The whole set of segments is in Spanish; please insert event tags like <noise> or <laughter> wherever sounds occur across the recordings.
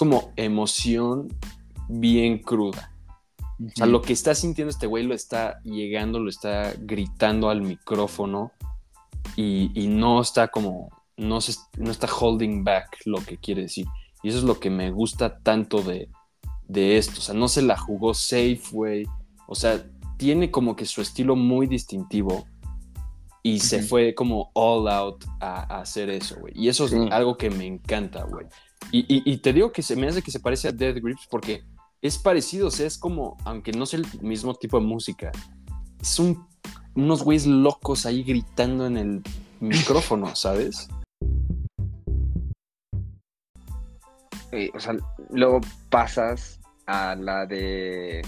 como emoción bien cruda. O sea, lo que está sintiendo este güey lo está llegando, lo está gritando al micrófono y, y no está como, no, se, no está holding back lo que quiere decir. Y eso es lo que me gusta tanto de, de esto. O sea, no se la jugó safe, güey. O sea, tiene como que su estilo muy distintivo y se fue como all out a, hacer eso, güey. Y eso es algo que me encanta, güey. Y, y, te digo que se me hace que se parece a Dead Grips porque es parecido, o sea, es como, aunque no sea el mismo tipo de música, son unos güeyes locos ahí gritando en el micrófono, ¿sabes? o sea, luego pasas a la de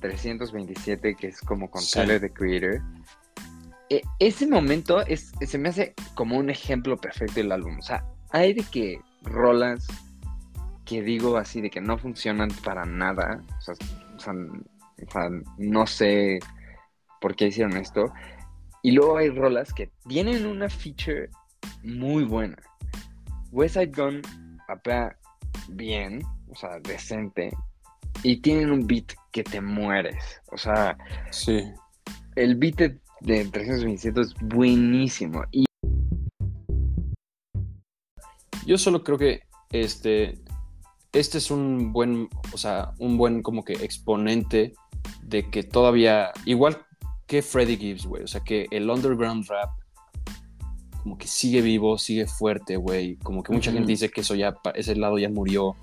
327, que es como con Tyler, the Creator. E, ese momento es, se me hace como un ejemplo perfecto del álbum. O sea, hay de que rolas que digo así de que no funcionan para nada. O sea, no sé por qué hicieron esto. Y luego hay rolas que tienen una feature muy buena. West Side Gun rapea bien, o sea, decente. Y tienen un beat que te mueres. O sea, sí. el beat de 327 es buenísimo. Y... Yo solo creo que este este es un buen, o sea, un buen como que exponente de que todavía, igual que Freddie Gibbs, güey, o sea, que el underground rap como que sigue vivo, sigue fuerte, güey, como que mucha gente dice que eso ya, ese lado ya murió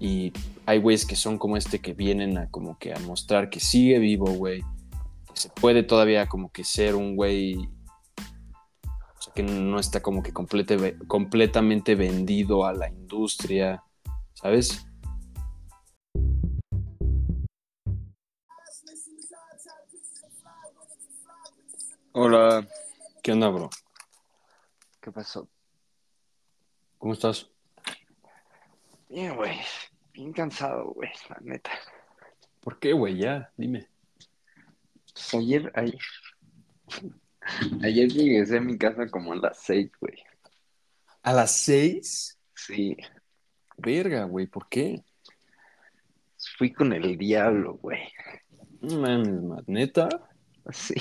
y hay güeyes que son como este que vienen a como que a mostrar que sigue vivo, güey, que se puede todavía como que ser un güey que no está como que completamente vendido a la industria ¿sabes? Hola. ¿Qué onda, bro? ¿Qué pasó? ¿Cómo estás? Bien, güey. Bien cansado, güey, la neta. ¿Por qué, güey? Ya, dime. Pues ayer, ayer. Ayer llegué a mi casa como a las seis, güey. ¿A las seis? Sí. Verga, güey, ¿por qué? Fui con el diablo, güey. No mames, ¿neta? Sí.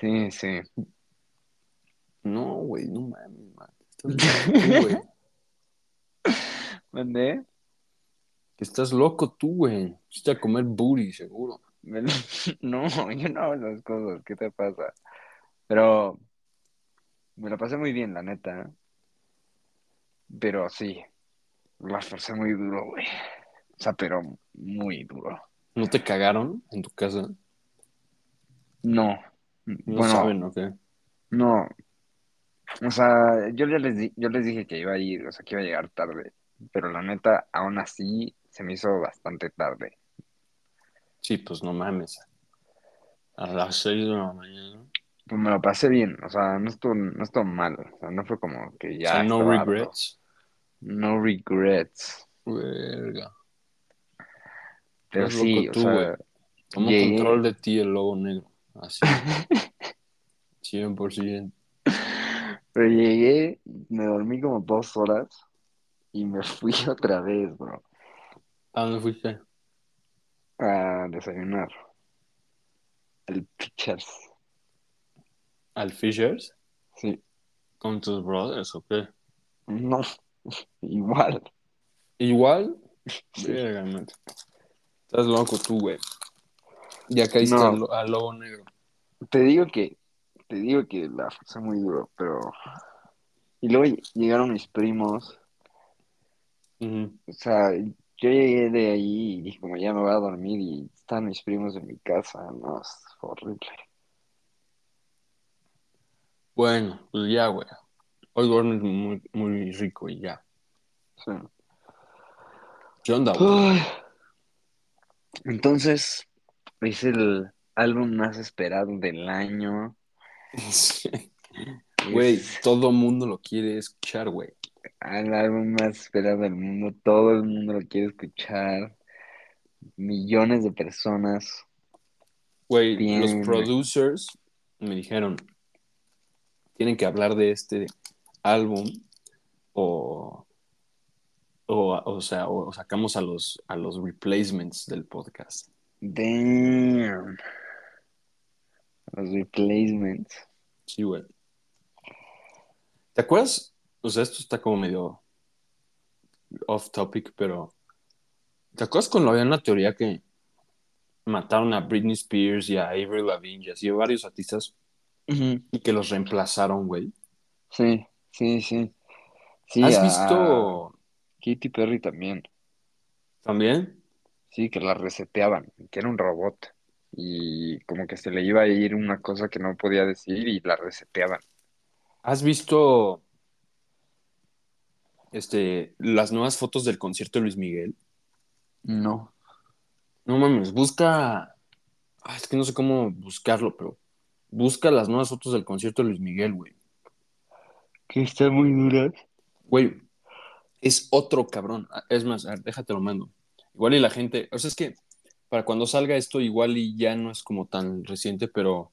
Sí, sí. No, güey, no mames, man. Estás <laughs> güey. ¿Mandé? Que estás loco tú, güey. Fuiste a comer booty, seguro. <laughs> No, yo no hago las cosas. ¿Qué te pasa? Pero me la pasé muy bien, la neta. Pero sí, la forcé muy duro, güey. O sea, pero muy duro. ¿No te cagaron en tu casa? No. ¿No saben o qué? No. O sea, yo les, yo les dije que iba a ir, o sea, que iba a llegar tarde. Pero la neta, aún así, se me hizo bastante tarde. Sí, pues no mames. A las seis de la mañana. Pues me lo pasé bien, o sea, no estuvo, no estuvo mal. O sea, no fue como que ya. O sea, no regrets. No regrets. Verga. Pero sí, o sea. Control de ti el lobo negro. Así. <laughs> 100%. Pero llegué, me dormí como dos horas y me fui <laughs> otra vez, bro. ¿A dónde fuiste? A desayunar. El Fishers. ¿Al Fishers? Sí. ¿Con tus brothers o qué? No, Igual. ¿Igual? <laughs> Estás loco tú, güey. Ya caíste no. al, lobo negro. Te digo que, te digo que la fue muy duro, pero. Y luego llegaron mis primos. O sea, yo llegué de ahí y dije, como ya me voy a dormir y están mis primos en mi casa. No, es horrible. Bueno, pues ya, güey. Hoy duermes muy, muy rico y ya. Sí. ¿Qué onda, Entonces, es el álbum más esperado del año. <laughs> Güey, todo el mundo lo quiere escuchar, güey. El álbum más esperado del mundo, todo el mundo lo quiere escuchar. Millones de personas. Güey, los producers me dijeron, tienen que hablar de este álbum o, O, o sea, o sacamos a los, a los replacements del podcast. Damn. Los replacements. Sí, güey. ¿Te acuerdas? O sea, esto está como medio off topic, pero ¿te acuerdas cuando había una teoría que mataron a Britney Spears y a Avery Lavigne y así a varios artistas y que los reemplazaron, güey? Sí, sí, sí. sí ¿Has a visto Katy Perry también. también? Sí, que la reseteaban, que era un robot. Y como que se le iba a ir una cosa que no podía decir y la reseteaban. ¿Has visto este, las nuevas fotos del concierto de Luis Miguel? No. No mames, busca. Ah, es que no sé cómo buscarlo, pero busca las nuevas fotos del concierto de Luis Miguel, güey. Que están muy duras. Güey, es otro cabrón. Ah, Es más, a ver, déjate lo mando. Igual y la gente. O sea, es que para cuando salga esto, igual y ya no es como tan reciente, pero.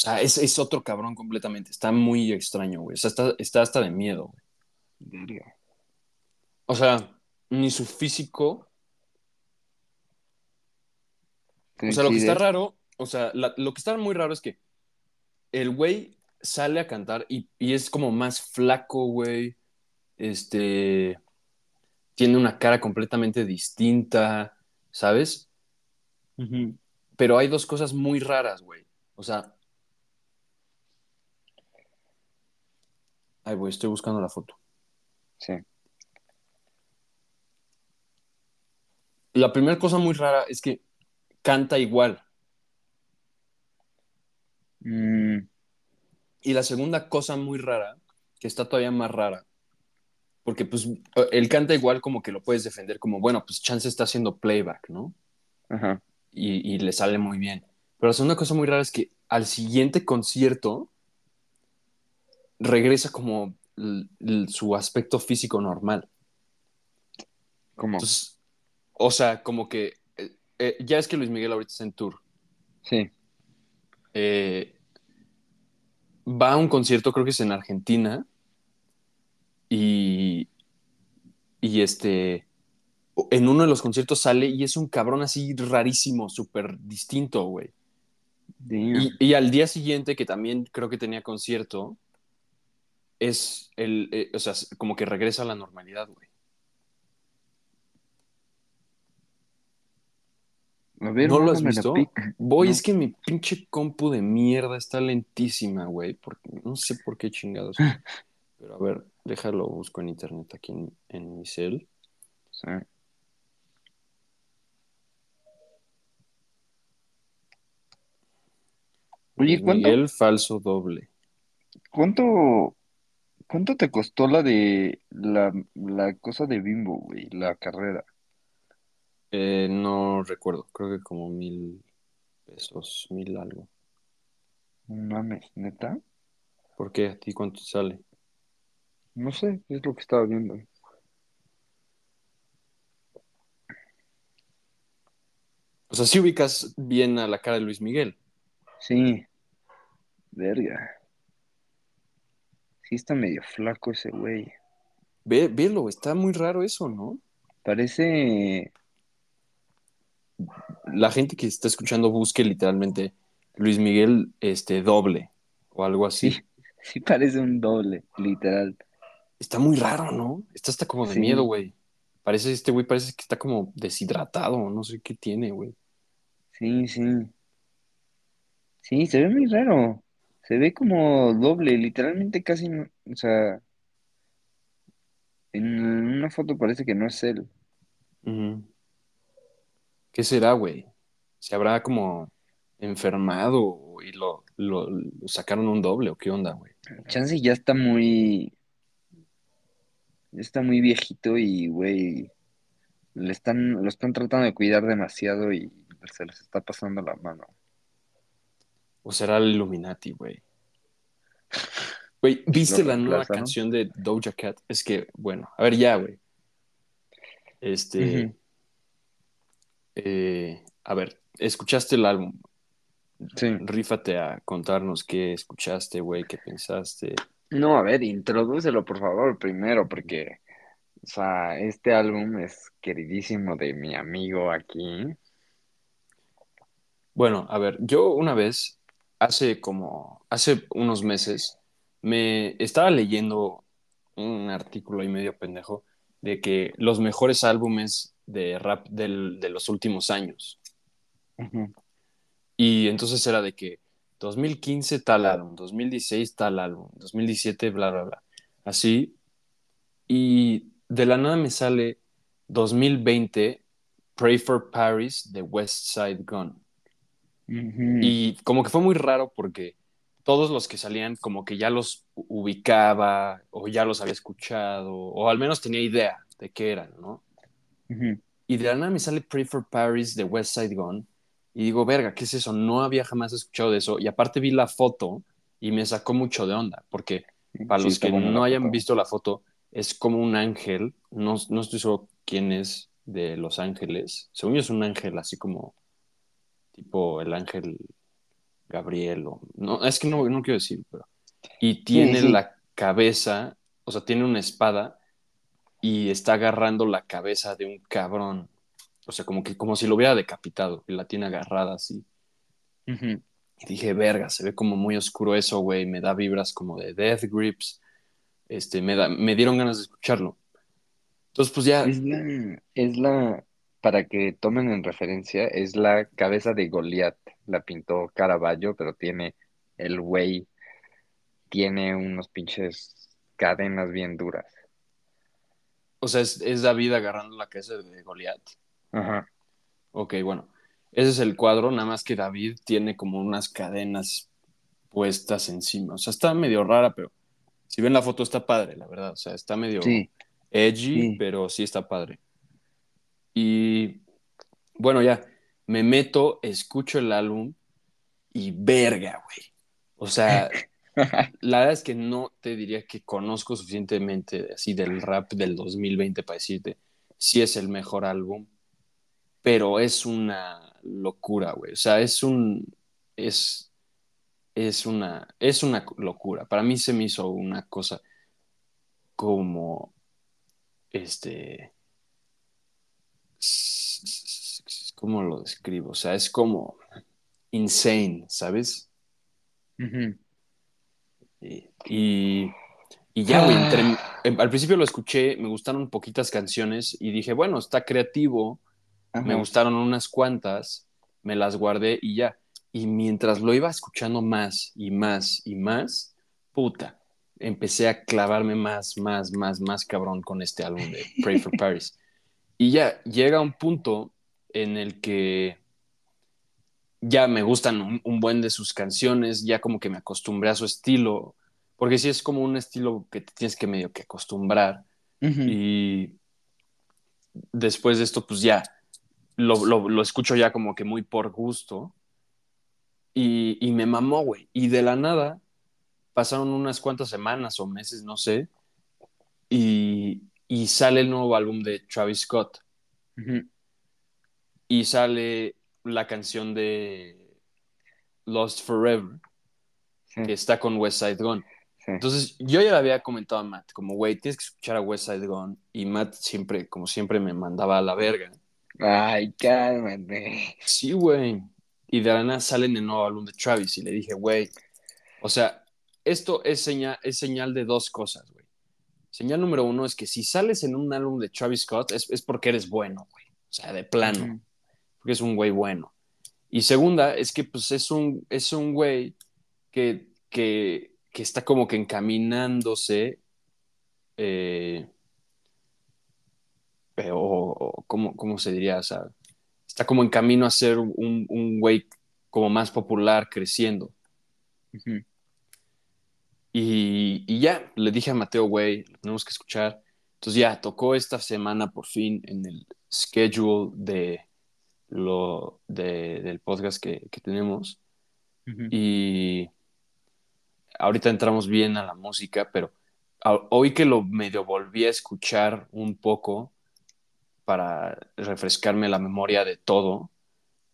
Sea, es, es otro cabrón completamente. Está muy extraño, güey. O sea, está, está hasta de miedo, güey. O sea, ni su físico. O sea, lo que está raro, o sea, la- lo que está muy raro es que el güey sale a cantar y, y es como más flaco, güey. Este. Tiene una cara completamente distinta, ¿sabes? Pero hay dos cosas muy raras, güey. O sea. Ay, güey, estoy buscando la foto. Sí. La primera cosa muy rara es que canta igual. Mm, Y la segunda cosa muy rara, que está todavía más rara, porque pues él canta igual como que lo puedes defender como, bueno, pues Chance está haciendo playback, ¿no? ajá. Y, y le sale muy bien. Pero la segunda cosa muy rara es que al siguiente concierto regresa como su aspecto físico normal. ¿Cómo? Entonces, o sea, como que eh, eh, ya es que Luis Miguel ahorita está en tour. Sí. eh, va a un concierto, creo que es en Argentina, y, y este, en uno de los conciertos sale y es un cabrón así rarísimo, súper distinto, güey. Y al día siguiente, que también creo que tenía concierto, es el, eh, o sea, como que regresa a la normalidad, güey. A ver, ¿No lo has visto? Voy, No. es que mi pinche compu de mierda está lentísima, güey. Porque no sé por qué chingados. <laughs> Pero a ver, déjalo, busco en internet aquí en, en mi cel. Sí. Oye, ¿cuánto, Miguel falso doble. cuánto, cuánto te costó la de la, la cosa de Bimbo, güey? La carrera. Eh, no recuerdo, creo que como mil pesos, mil algo. No mames, neta. ¿Por qué? ¿A ti cuánto te sale? No sé, es lo que estaba viendo. O sea, si ubicas bien a la cara de Luis Miguel. Sí. Verga. Sí está medio flaco ese güey. Ve, velo, está muy raro eso, ¿no? Parece. La gente que está escuchando busque literalmente Luis Miguel este, doble o algo así. Sí, <laughs> sí parece un doble, literal. Está muy raro, ¿no? Está hasta como de Sí. miedo, güey. Parece, este güey parece que está como deshidratado, no sé qué tiene, güey. Sí, sí. Sí, se ve muy raro. Se ve como doble, literalmente casi, no- o sea, en una foto parece que no es él. Ujú. ¿Qué será, güey? ¿Se habrá como enfermado y lo, lo- lo sacaron un doble o qué onda, güey? Chance ya está muy, ya está muy viejito y, güey, le están, lo están tratando de cuidar demasiado y se les está pasando la mano. ¿O será el Illuminati, güey? Güey, <laughs> ¿viste la nueva canción de Doja Cat? Es que, bueno, a ver, ya, güey. Este. Eh, a ver, ¿escuchaste el álbum? Sí. rífate a contarnos qué escuchaste, güey, qué pensaste. No, a ver, introdúcelo por favor primero, porque, o sea, este álbum es queridísimo de mi amigo aquí. Bueno, a ver, yo una vez, hace como, hace unos meses, me estaba leyendo un artículo ahí medio pendejo de que los mejores álbumes de rap del- de los últimos años. Ujú. Y entonces era de que 2015 tal álbum, 2016 tal álbum, 2017 bla, bla, bla. Así. Y de la nada me sale 2020 Pray for Paris de West Side Gun. Y como que fue muy raro porque todos los que salían como que ya los ubicaba o ya los había escuchado o al menos tenía idea de qué eran, ¿no? Y de la nada me sale Pray for Paris de West Side Gun y digo, verga, ¿qué es eso? No había jamás escuchado de eso y aparte vi la foto y me sacó mucho de onda porque para Sí, los que no hayan foto. visto la foto es como un ángel, no, no estoy seguro quién es de Los Ángeles, según yo es un ángel así como tipo el ángel Gabriel o no, es que no, no quiero decir, pero y tiene sí. la cabeza, o sea, tiene una espada y está agarrando la cabeza de un cabrón, o sea, como que como si lo hubiera decapitado y la tiene agarrada así. Y dije, verga, se ve como muy oscuro eso, güey, me da vibras como de Death Grips, este, me, da, me dieron ganas de escucharlo. Entonces, pues ya, Es la, es la, para que tomen en referencia, es la cabeza de Goliat. La pintó Caravaggio, pero tiene el güey, tiene unos pinches cadenas bien duras. o sea, es, es David agarrando la cabeza de Goliat. Ajá. Ok, bueno, ese es el cuadro, nada más que David tiene como unas cadenas puestas encima. O sea, está medio rara, pero si ven la foto está padre, la verdad. O sea, está medio Sí, edgy, Sí. pero sí está padre. Y bueno, ya, me meto, escucho el álbum y verga, güey. O sea, <laughs> la verdad es que no te diría que conozco suficientemente así del rap del 2020 para decirte si es el mejor álbum, pero es una locura, güey. O sea, es un es es una es una locura. Para mí se me hizo una cosa como este ¿cómo lo describo? O sea, es como insane, ¿sabes? Ujú. Y, y, y ya, güey, Ah. em- al principio lo escuché, me gustaron poquitas canciones y dije, bueno, está creativo, me Ajá. gustaron unas cuantas, me las guardé y ya. Y mientras lo iba escuchando más y más y más, puta, empecé a clavarme más, más, más, más cabrón con este álbum de Pray for <laughs> Paris. Y ya llega un punto en el que ya me gustan un, un buen de sus canciones, ya como que me acostumbré a su estilo, porque sí es como un estilo que te tienes que medio que acostumbrar. Y después de esto, pues ya lo, lo, lo escucho ya como que muy por gusto. Y, y me mamó, güey. Y de la nada, pasaron unas cuantas semanas o meses, no sé, y, y sale el nuevo álbum de Travis Scott. Ujú. Y sale la canción de Lost Forever, Sí, que está con West Side Gun. sí. Entonces, yo ya le había comentado a Matt, como, güey, tienes que escuchar a West Side Gun. Y Matt siempre, como siempre, me mandaba a la verga. Ay, cálmate. Sí, güey. Y de la nada sale en el nuevo álbum de Travis. Y le dije, güey, o sea, esto es señal, es señal de dos cosas, güey. Señal número uno es que si sales en un álbum de Travis Scott es, es porque eres bueno, güey. O sea, de plano. Porque es un güey bueno. Y segunda, es que pues es un, es un güey que, que, que está como que encaminándose eh, eh, o, o ¿cómo, cómo se diría? O sea, está como en camino a ser un, un güey como más popular, creciendo. Y, y ya, le dije a Mateo, güey, lo tenemos que escuchar. Entonces ya, tocó esta semana por fin en el schedule de lo, de, del podcast que, que tenemos. Y ahorita entramos bien a la música, pero hoy que lo medio volví a escuchar un poco para refrescarme la memoria de todo,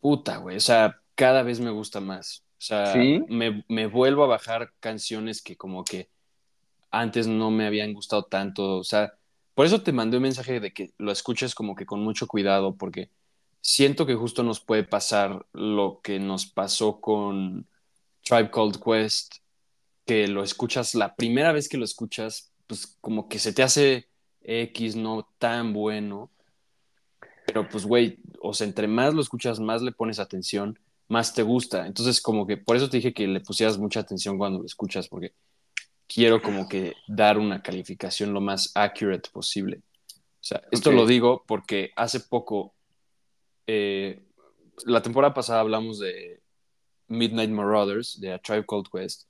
puta, güey, o sea, cada vez me gusta más. O sea, ¿Sí? me, me vuelvo a bajar canciones que como que antes no me habían gustado tanto. O sea, por eso te mandé un mensaje de que lo escuches como que con mucho cuidado, porque siento que justo nos puede pasar lo que nos pasó con Tribe Called Quest, que lo escuchas, la primera vez que lo escuchas, pues como que se te hace X no tan bueno. Pero pues, güey, o sea, entre más lo escuchas, más le pones atención, más te gusta. Entonces, como que por eso te dije que le pusieras mucha atención cuando lo escuchas, porque quiero como que dar una calificación lo más accurate posible. O sea, esto Ok. lo digo porque hace poco, eh, la temporada pasada hablamos de Midnight Marauders, de A Tribe Called Quest,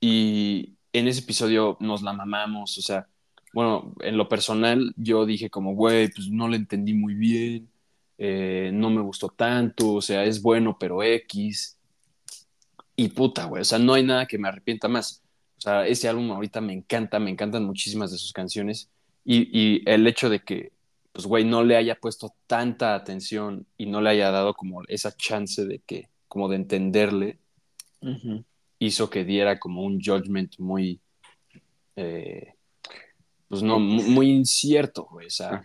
y en ese episodio nos la mamamos, o sea, bueno, en lo personal yo dije como, güey, pues no le entendí muy bien, eh, no me gustó tanto, o sea, es bueno, pero X. Y puta, güey, o sea, no hay nada que me arrepienta más. O sea, ese álbum ahorita me encanta, me encantan muchísimas de sus canciones. Y, y el hecho de que, pues, güey, no le haya puesto tanta atención y no le haya dado como esa chance de que, como de entenderle, hizo que diera como un judgment muy, eh, pues no, mu- muy incierto, güey, o sea.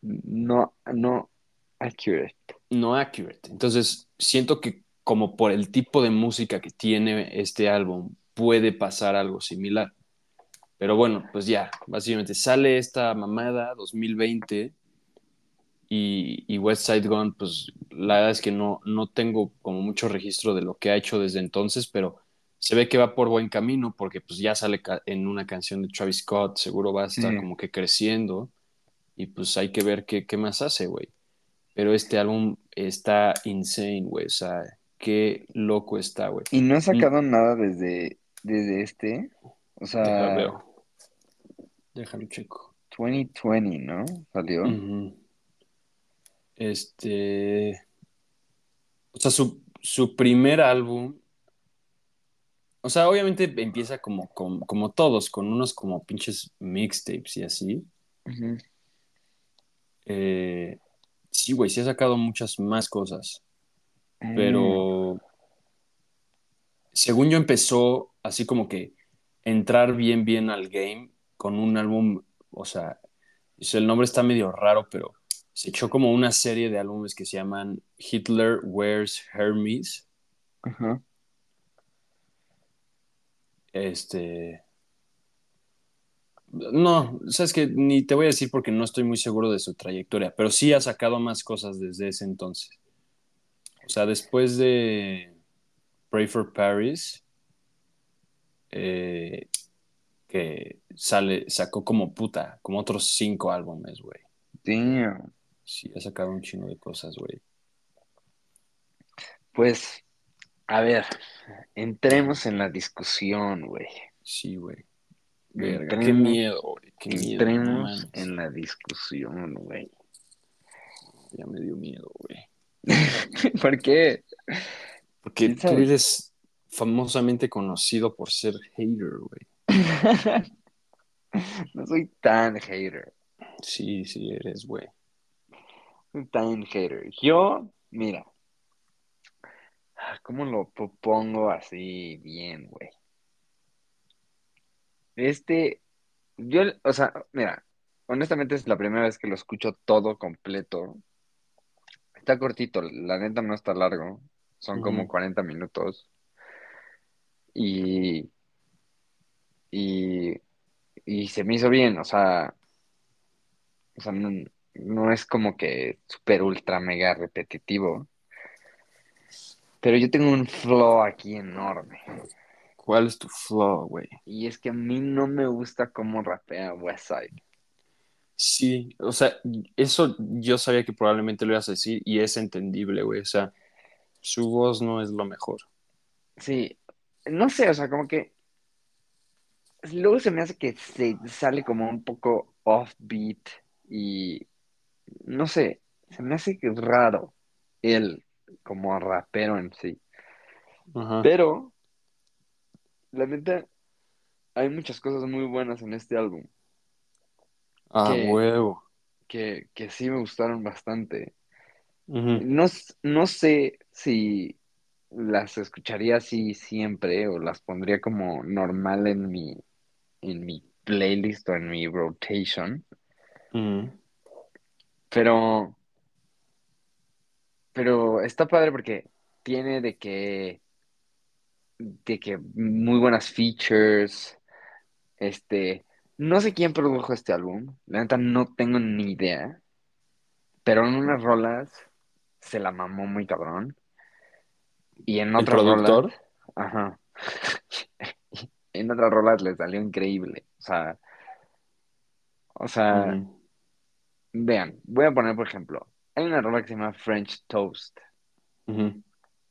No, no accurate. no accurate. Entonces, siento que como por el tipo de música que tiene este álbum, puede pasar algo similar. Pero bueno, pues ya, básicamente sale esta mamada 2020 y, y West Side Gun, pues la verdad es que no, no tengo como mucho registro de lo que ha hecho desde entonces, pero se ve que va por buen camino porque pues ya sale en una canción de Travis Scott, seguro va a estar Sí. como que creciendo y pues hay que ver qué, qué más hace, güey. Pero este álbum está insane, güey, o sea, qué loco está, güey. Y no he sacado nada desde, desde este. O sea, Déjalo checo. 2020, ¿no? Salió. Este. O sea, su, su primer álbum. O sea, obviamente empieza como, como, como todos, con unos como pinches mixtapes y así. Eh, sí, güey, sí ha sacado muchas más cosas. Mm. Pero. Según yo empezó así como que entrar bien, bien al game con un álbum. O sea, el nombre está medio raro, pero se echó como una serie de álbumes que se llaman Hitler Wears Hermes. Ajá. Este. No, sabes que ni te voy a decir porque no estoy muy seguro de su trayectoria, pero sí ha sacado más cosas desde ese entonces. O sea, después de Pray for Paris, eh, que sale, sacó como puta, como otros cinco álbumes, güey. Damn. Sí, ha sacado un chingo de cosas, güey. Pues, a ver, entremos en la discusión, güey. Sí, güey. Verga, Entremos- qué miedo, güey. Qué miedo. Entremos en la discusión, güey. Ya me dio miedo, güey. <laughs> ¿Por qué? Porque ¿Quién tú eres famosamente conocido por ser hater, güey. <laughs> No soy tan hater. Sí, sí eres, güey. Soy tan hater. Yo, mira. ¿Cómo lo po- pongo así bien, güey? Este, yo, o sea, mira, honestamente es la primera vez que lo escucho todo completo. Está cortito, la neta no está largo. Son como Ujú. 40 minutos. Y, y se me hizo bien, o sea, o sea, no, no es como que super ultra mega repetitivo. Pero yo tengo un flow aquí enorme. ¿Cuál es tu flow, güey? Y es que a mí no me gusta cómo rapea Westside. Sí, o sea, eso yo sabía que probablemente lo ibas a decir y es entendible, güey. O sea, su voz no es lo mejor. Sí, no sé, o sea, como que luego se me hace que se sale como un poco offbeat y no sé, se me hace que es raro él como rapero en sí. Ajá. Pero, la neta, hay muchas cosas muy buenas en este álbum Ah, que- huevo. que, que sí me gustaron bastante. No, no sé si, las escucharía así siempre o las pondría como normal en mi, en mi playlist o en mi rotation. Ujú. Pero, pero está padre porque tiene de que, de que muy buenas features. Este, no sé quién produjo este álbum, la neta no tengo ni idea, pero en unas rolas se la mamó muy cabrón. Y en ¿El otras rolas, productor? ajá, en otras rolas le salió increíble. O sea, o sea, vean, voy a poner por ejemplo, hay una rola que se llama French Toast.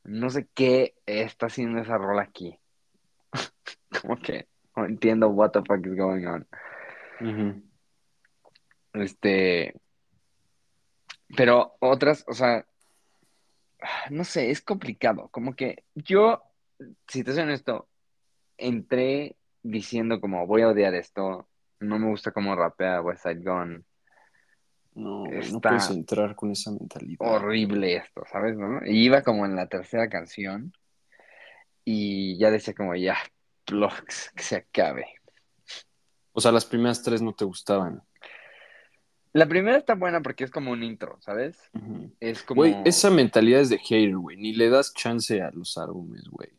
No sé qué está haciendo esa rola aquí. <laughs> Como que no entiendo what the fuck is going on. Este, pero otras, o sea, <sighs> no sé, es complicado. Como que yo, si te soy honesto, entré diciendo como voy a odiar esto, no me gusta cómo rapea West Side Gun, No, güey, no puedes entrar con esa mentalidad. horrible esto, ¿sabes? ¿no? Y iba como en la tercera canción y ya decía como ya, plugs, que se acabe. O sea, las primeras tres no te gustaban. La primera está buena porque es como un intro, ¿sabes? Es Güey, como... esa mentalidad es de hater, güey. Ni le das chance a los álbumes, güey.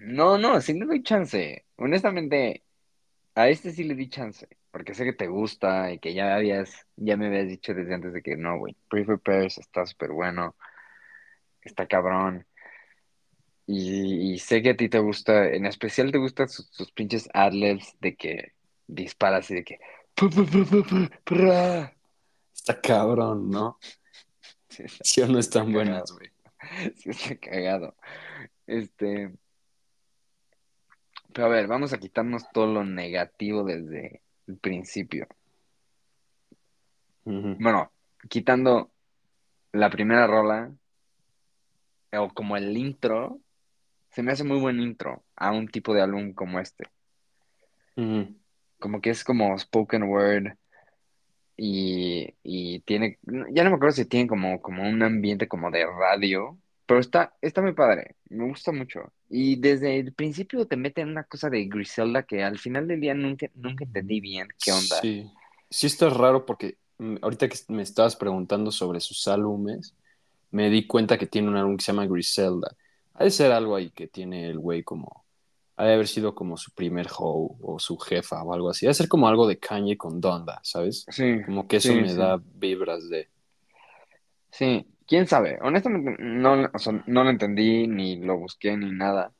No, no, sí le doy chance. Honestamente, a este sí le di chance, porque sé que te gusta y que ya habías, ya me habías dicho desde antes de que no, güey. Prefer Pairs está súper bueno, está cabrón. Y, y sé que a ti te gusta, en especial te gustan sus, sus pinches adlibs de que disparas y de que... Está cabrón, ¿no? <laughs> Sí, está, Sí o no están buenas, güey. <laughs> Sí está cagado. Este, pero a ver, vamos a quitarnos todo lo negativo desde el principio. Bueno, quitando la primera rola, o como el intro, se me hace muy buen intro a un tipo de álbum como este. Como que es como spoken word y, y tiene, ya no me acuerdo si tiene como, como un ambiente como de radio, pero está, está muy padre, me gusta mucho. Y desde el principio te meten una cosa de Griselda que al final del día nunca, nunca entendí bien qué onda. Sí. Sí está raro porque mm, ahorita que me estabas preguntando sobre sus álbumes, me di cuenta que tiene un álbum que se llama Griselda. Ha de ser algo ahí que tiene el güey como... Ha de haber sido como su primer hoe o su jefa o algo así. Ha de ser como algo de Kanye con Donda, ¿sabes? Sí, Como que eso sí, me sí. da vibras de... Sí, quién sabe. Honestamente, no, o sea, no lo entendí, ni lo busqué, ni nada.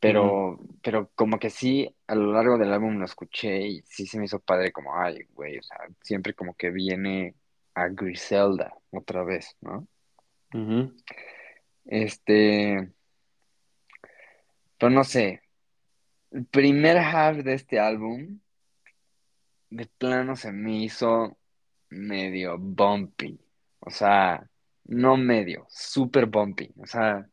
Pero, pero como que sí, a lo largo del álbum lo escuché y sí se me hizo padre, como, ay, güey, o sea, siempre como que viene a Griselda otra vez, ¿no? Este, pero no sé, el primer half de este álbum, de plano se me hizo medio bumpy. O sea, no medio, super bumpy. O sea,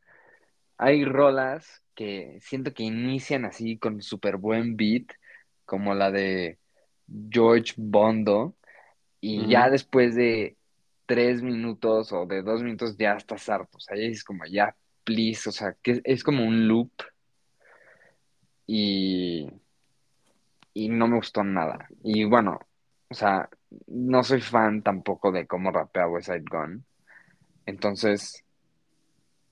Hay rolas que siento que inician así con súper buen beat, como la de George Bondo, y ya después de tres minutos o de dos minutos ya estás harto. O sea, ya es como ya, please, o sea, que es, es como un loop y, y no me gustó nada. Y bueno, o sea, no soy fan tampoco de cómo rapea West Side Gun. Entonces,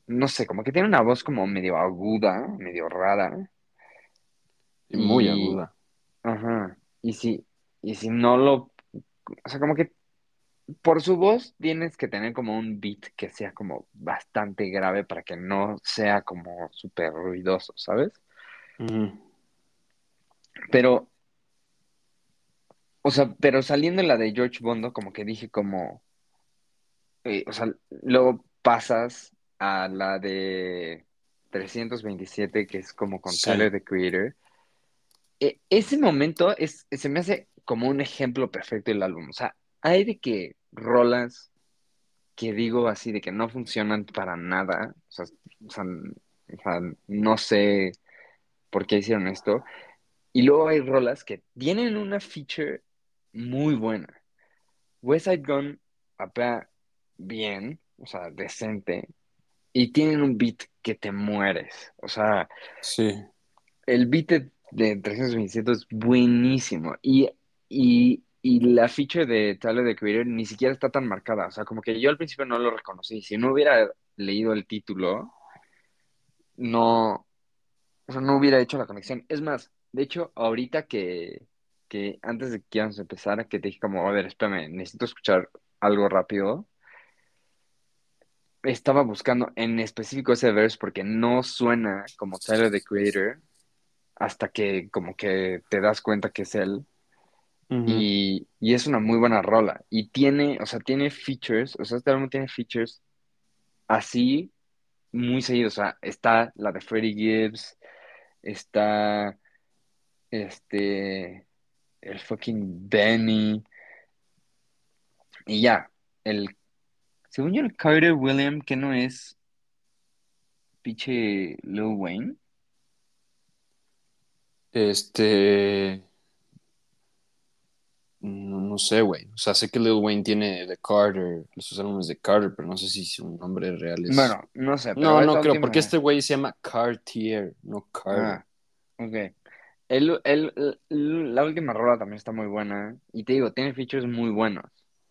no sé, como que tiene una voz como medio aguda, medio rara. Y muy Y, aguda. ajá, y si, y si no lo, o sea, como que por su voz tienes que tener como un beat que sea como bastante grave para que no sea como súper ruidoso, ¿sabes? Pero, o sea, pero saliendo la de George Bondo, como que dije como, eh, o sea, luego pasas a la de 327, que es como con Tyler, Sí. the Creator. E- ese momento es, se me hace como un ejemplo perfecto del álbum. O sea, hay de que rolas que digo así de que no funcionan para nada. O sea, o sea, o sea, no sé por qué hicieron esto. Y luego hay rolas que tienen una feature muy buena. West Side Gun rapea bien, o sea, decente. y tienen un beat que te mueres. O sea, Sí. el beat de, de 327 es buenísimo. Y, y, y la feature de Tyler the Creator ni siquiera está tan marcada. O sea, como que yo al principio no lo reconocí. Si no hubiera leído el título, no, o sea, no hubiera hecho la conexión. Es más, de hecho, ahorita que, que antes de que íbamos a empezar, que te dije como, a ver, espérame, necesito escuchar algo rápido. Estaba buscando en específico ese verse porque no suena como Tyler the Creator hasta que como que te das cuenta que es él. Y, y es una muy buena rola. Y tiene, o sea, tiene features, o sea, este álbum tiene features así muy seguidos. O sea, está la de Freddie Gibbs, está este, el fucking Benny. Y ya, el, según yo, el Carter William, que no es pinche Lil Wayne. Este. No, no sé, güey. O sea, sé que Lil Wayne tiene The Carter, sus álbumes de Carter, pero no sé si su nombre real es. Bueno, no sé, pero no, no creo, porque este güey se llama Cartier, no Carter. Ah, ok. El, el- el- la última rola también está muy buena. Y te digo, tiene features muy buenos.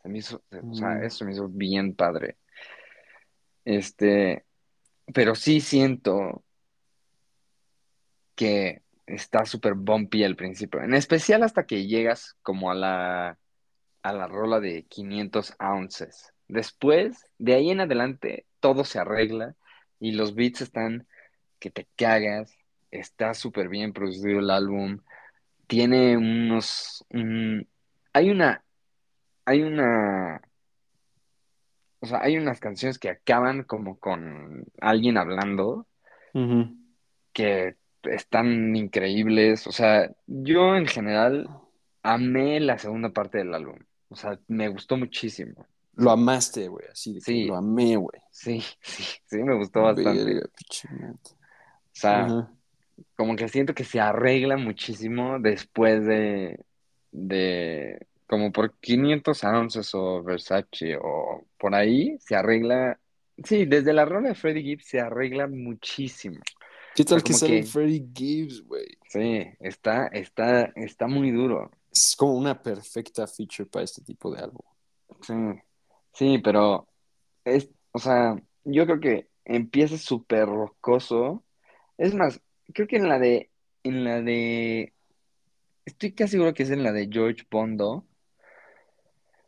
Se me hizo, o sea, Mm. eso me hizo bien padre. Este, pero sí siento que está súper bumpy al principio. En especial hasta que llegas como a la, a la rola de 500 ounces. Después, de ahí en adelante, todo se arregla y los beats están que te cagas. Está súper bien producido el álbum. Tiene unos... un- hay una... Hay una... O sea, hay unas canciones que acaban como con alguien hablando que están increíbles. O sea, yo en general amé la segunda parte del álbum. O sea, me gustó muchísimo. Lo amaste, güey, así de que Sí. lo amé, güey. Sí, <laughs> sí, sí, me gustó bastante. Verga. O sea, como que siento que se arregla muchísimo después de, de como por 500 ounces o Versace o por ahí, se arregla. Sí, desde la rola de Freddie Gibbs se arregla muchísimo. ¿Qué tal que sale que- Freddie Gibbs, güey? Sí, está, está, está muy duro. Es como una perfecta feature para este tipo de álbum. Sí, sí, pero es, o sea, yo creo que empieza súper rocoso. Es más, creo que en la de, en la de, estoy casi seguro que es en la de George Bondo.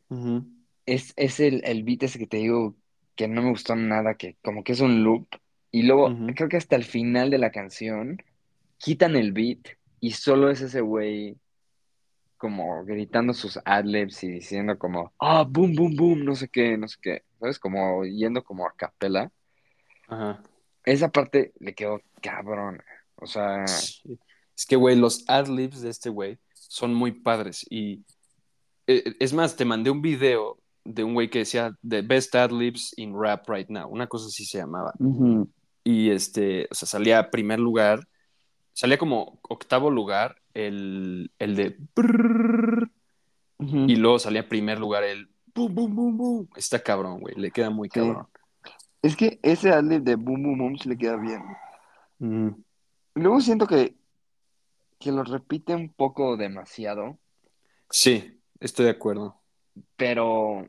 Ujú. Es, es el, el beat ese que te digo que no me gustó nada, que como que es un loop. Y luego, Ujú. creo que hasta el final de la canción, quitan el beat y solo es ese güey como gritando sus adlibs y diciendo como, ah, boom, boom, boom, no sé qué, no sé qué. ¿Sabes? Como yendo como a capela. Ajá. Esa parte le quedó cabrón. O sea, Sí. Es que, güey, los adlibs de este güey son muy padres. Y es más, te mandé un video de un güey que decía The Best Adlibs in Rap Right Now. Una cosa así se llamaba. Y este, o sea, salía primer lugar, salía como octavo lugar el, el de y luego salía primer lugar el boom, boom, boom, boom. Está cabrón, güey, le queda muy Sí. cabrón. Es que ese adlib de boom, boom, boom sí le queda bien. Ujú. Luego siento que, que lo repite un poco demasiado, Sí, estoy de acuerdo. pero,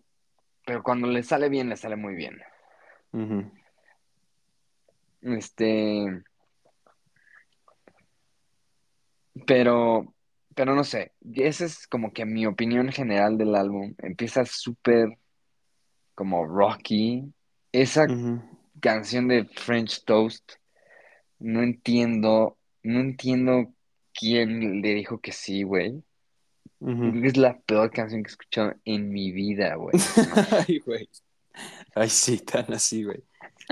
pero cuando le sale bien, le sale muy bien. Este, pero, pero no sé, esa es como que mi opinión general del álbum. Empieza súper como rocky. Esa canción de French Toast, no entiendo, no entiendo quién le dijo que sí, güey. Creo que es la peor canción que he escuchado en mi vida, güey. <laughs> Ay, güey. Ay, sí, tan así, güey.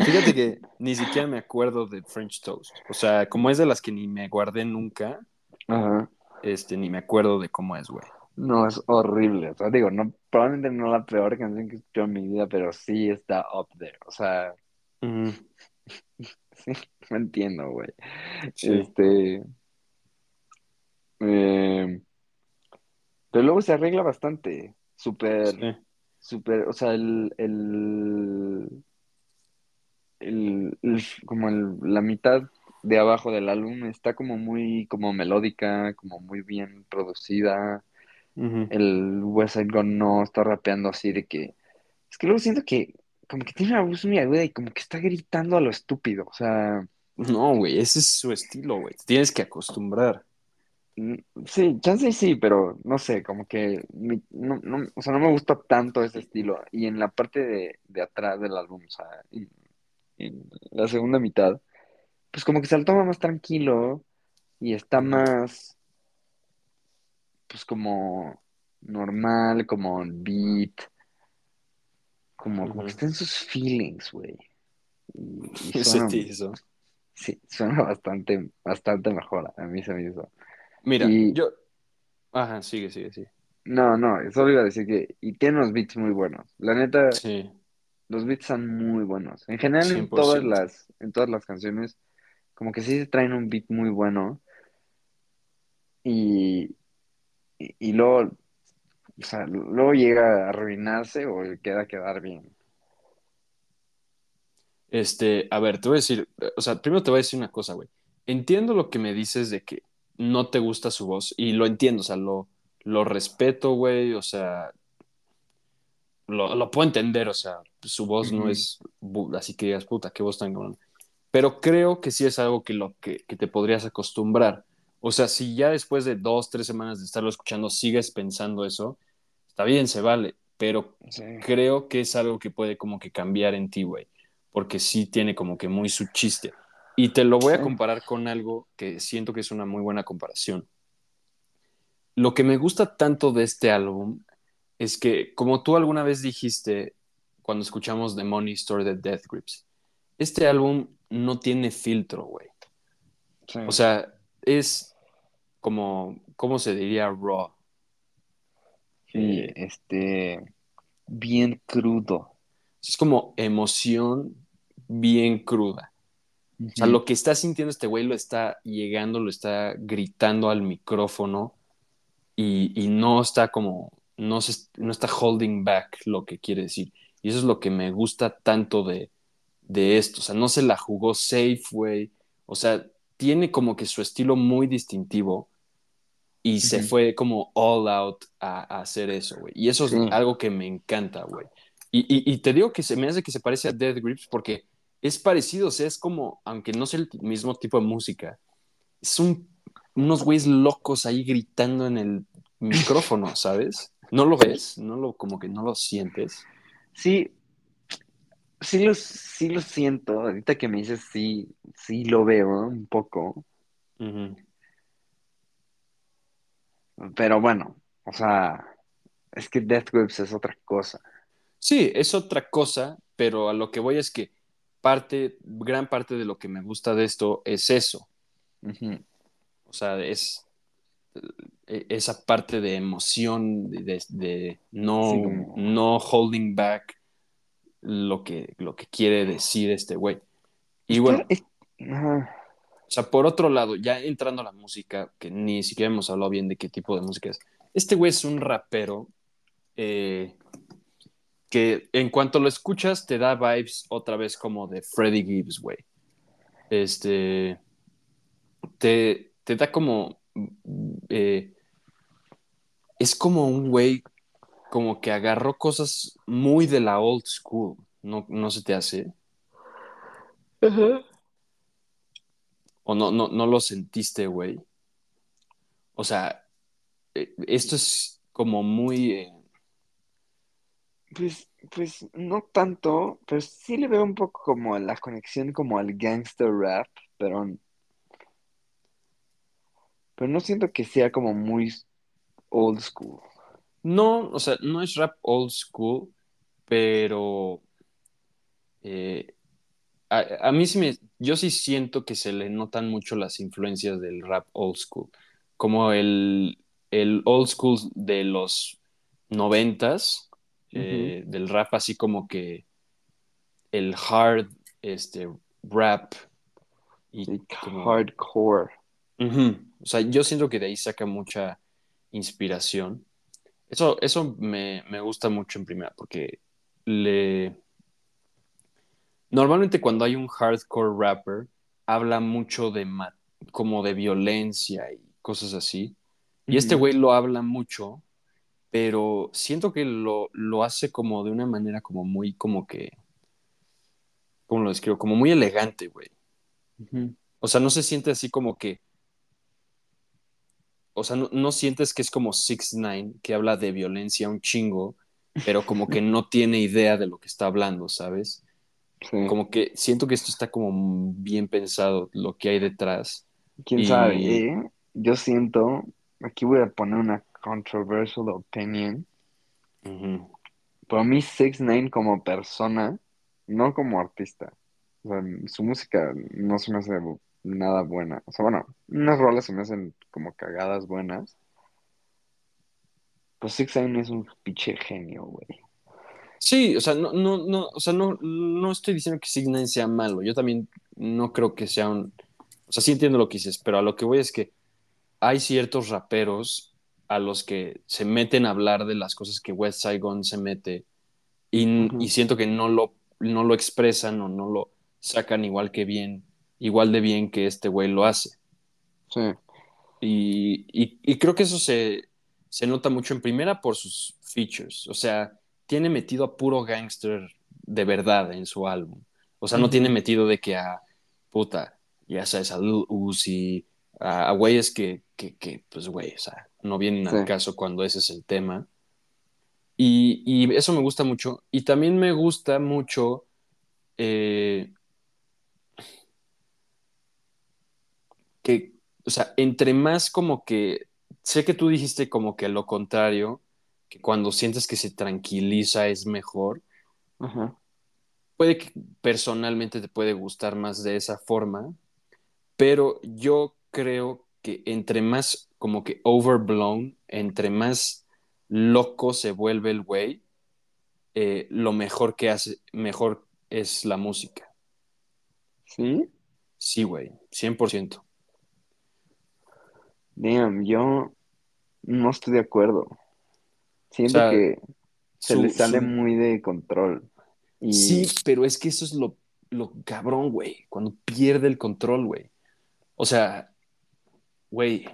Fíjate que ni siquiera me acuerdo de French Toast. O sea, como es de las que ni me guardé nunca, Ajá. este, ni me acuerdo de cómo es, güey. No, es horrible. O sea, digo, no, probablemente no la peor canción que he escuchado en mi vida, pero sí está up there. O sea, <laughs> sí, no entiendo, güey. Sí. Este. eh, pero luego se arregla bastante. Súper, Sí. súper. O sea, el, el, el, el, como el, la mitad de abajo del álbum está como muy como melódica, como muy bien producida. El West Side Gun no está rapeando así de que... Es que luego siento que como que tiene una voz muy aguda y como que está gritando a lo estúpido. O sea... No, güey, ese es su estilo, güey. tienes que acostumbrar. Mm, sí, chance sí, pero no sé, como que no, no, o sea, no me gusta tanto ese estilo. Y en la parte de, de atrás del álbum, o sea, en la segunda mitad, pues como que se lo toma más tranquilo y está más, pues como normal, como beat, como, como que está en sus feelings, güey. Y, <laughs> suena, Sí, suena bastante, bastante mejor, a mí se me hizo. Mira, yo... Ajá, sigue, sigue, sigue. No, no, solo iba a decir que... Y tiene unos beats muy buenos. La neta, sí. los beats son muy buenos. En general, en todas las, en todas las canciones como que sí se traen un beat muy bueno. Y, y, luego, o sea, luego llega a arruinarse o queda a quedar bien. Este, a ver, te voy a decir, o sea, primero te voy a decir una cosa, güey. Entiendo lo que me dices de que no te gusta su voz y lo entiendo, o sea, lo, lo respeto, güey, o sea, lo, puedo entender, o sea, su voz no es así que digas, puta, qué voz tan pero creo que sí es algo que, lo, que, te podrías acostumbrar. O sea, si ya después de dos, tres semanas de estarlo escuchando sigues pensando eso, está bien, se vale, pero creo que es algo que puede como que cambiar en ti, güey, porque sí tiene como que muy su chiste. Y te lo voy a comparar con algo que siento que es una muy buena comparación. Lo que me gusta tanto de este álbum es que, como tú alguna vez dijiste cuando escuchamos The Money Store de Death Grips, este álbum no tiene filtro, güey. O sea, es como, ¿cómo se diría raw? Sí, este, bien crudo. Es como emoción bien cruda. O sea, lo que está sintiendo este güey lo está llegando, lo está gritando al micrófono y, no está como, no, no está holding back lo que quiere decir. Y eso es lo que me gusta tanto de, de esto. O sea, no se la jugó safe, güey. O sea, tiene como que su estilo muy distintivo y se fue como all out a, hacer eso, güey. Y eso es algo que me encanta, güey. Y, te digo que se me hace que se parece a Dead Grips porque es parecido, o sea, es como, aunque no sea el mismo tipo de música, es unos güeyes locos ahí gritando en el micrófono, <laughs> ¿sabes? ¿No lo ves? ¿No lo, como que no lo sientes? Sí, sí lo, sí lo siento. Ahorita que me dices, sí, sí lo veo un poco. Pero bueno, o sea, es que Death Grips es otra cosa. Sí, es otra cosa, pero a lo que voy es que parte, gran parte de lo que me gusta de esto es eso. O sea, es e, esa parte de emoción, de, no, no holding back, lo que, lo que quiere decir este güey. Y bueno, o sea, por otro lado, ya entrando a la música, que ni siquiera hemos hablado bien de qué tipo de música es. Este güey es un rapero eh, que en cuanto lo escuchas te da vibes otra vez como de Freddie Gibbs, güey. Este, te, te da como... Eh, es como un güey como que agarró cosas muy de la old school, ¿no, no se te hace? ¿O no, no, no lo sentiste, güey? O sea, eh, esto es como muy... Eh, pues, pues no tanto, pero sí le veo un poco como la conexión como al gangster rap, pero... Pero no siento que sea como muy old school. No, o sea, no es rap old school, pero eh, a, mí sí me, yo sí siento que se le notan mucho las influencias del rap old school, como el, old school de los noventas, eh, del rap así como que el hard este, rap y hardcore. O sea, yo siento que de ahí saca mucha inspiración. Eso, eso me, gusta mucho en primera, porque le, Normalmente cuando hay un hardcore rapper, habla mucho de como de violencia y cosas así. Y este güey lo habla mucho, pero siento que lo, lo hace como de una manera como muy, como que, ¿cómo lo describo? Como muy elegante, güey. O sea, no se siente así como que, o sea, no, no sientes que es como 6 9 que habla de violencia un chingo, pero como que <laughs> no tiene idea de lo que está hablando, ¿sabes? Sí. Como que siento que esto está como bien pensado, lo que hay detrás. ¿Quién Y- sabe? eh? Yo siento, aquí voy a poner una controversial opinion. Ujú. Para mí, 6 9 como persona, no como artista. O sea, su música no se me hace nada buena. O sea, bueno, unas rolas se me hacen como cagadas buenas. Pues 6 9 es un pinche genio, güey. Sí, o sea, no, no, no, o sea, no, no estoy diciendo que 6 9 sea malo. Yo también no creo que sea un. O sea, sí entiendo lo que dices, pero a lo que voy es que hay ciertos raperos a los que se meten a hablar de las cosas que West Saigon se mete y, siento que no lo, no lo expresan o no lo sacan igual que bien, igual de bien que este güey lo hace. Sí, Y, y- y creo que eso se, se nota mucho en primera por sus features. O sea, tiene metido a puro gangster de verdad en su álbum. O sea, no tiene metido de que a puta, ya sabes, a Lil Uzi, a, a güeyes que, que, que, pues, güey, o sea, no vienen al Sí. caso cuando ese es el tema. Y, y eso me gusta mucho. Y también me gusta mucho. eh, que, o sea, entre más como que, sé que tú dijiste como que lo contrario, que cuando sientes que se tranquiliza es mejor, Ajá. puede que personalmente te puede gustar más de esa forma, pero yo creo que entre más como que overblown, entre más loco se vuelve el güey, eh, lo mejor que hace, mejor es la música. ¿Sí? Sí, güey, 100%. Damn, yo no estoy de acuerdo. O Siento sea, que se su- le sale su- muy de control. Y Sí, pero es que eso es lo, lo cabrón, güey. Cuando pierde el control, güey. O sea, güey,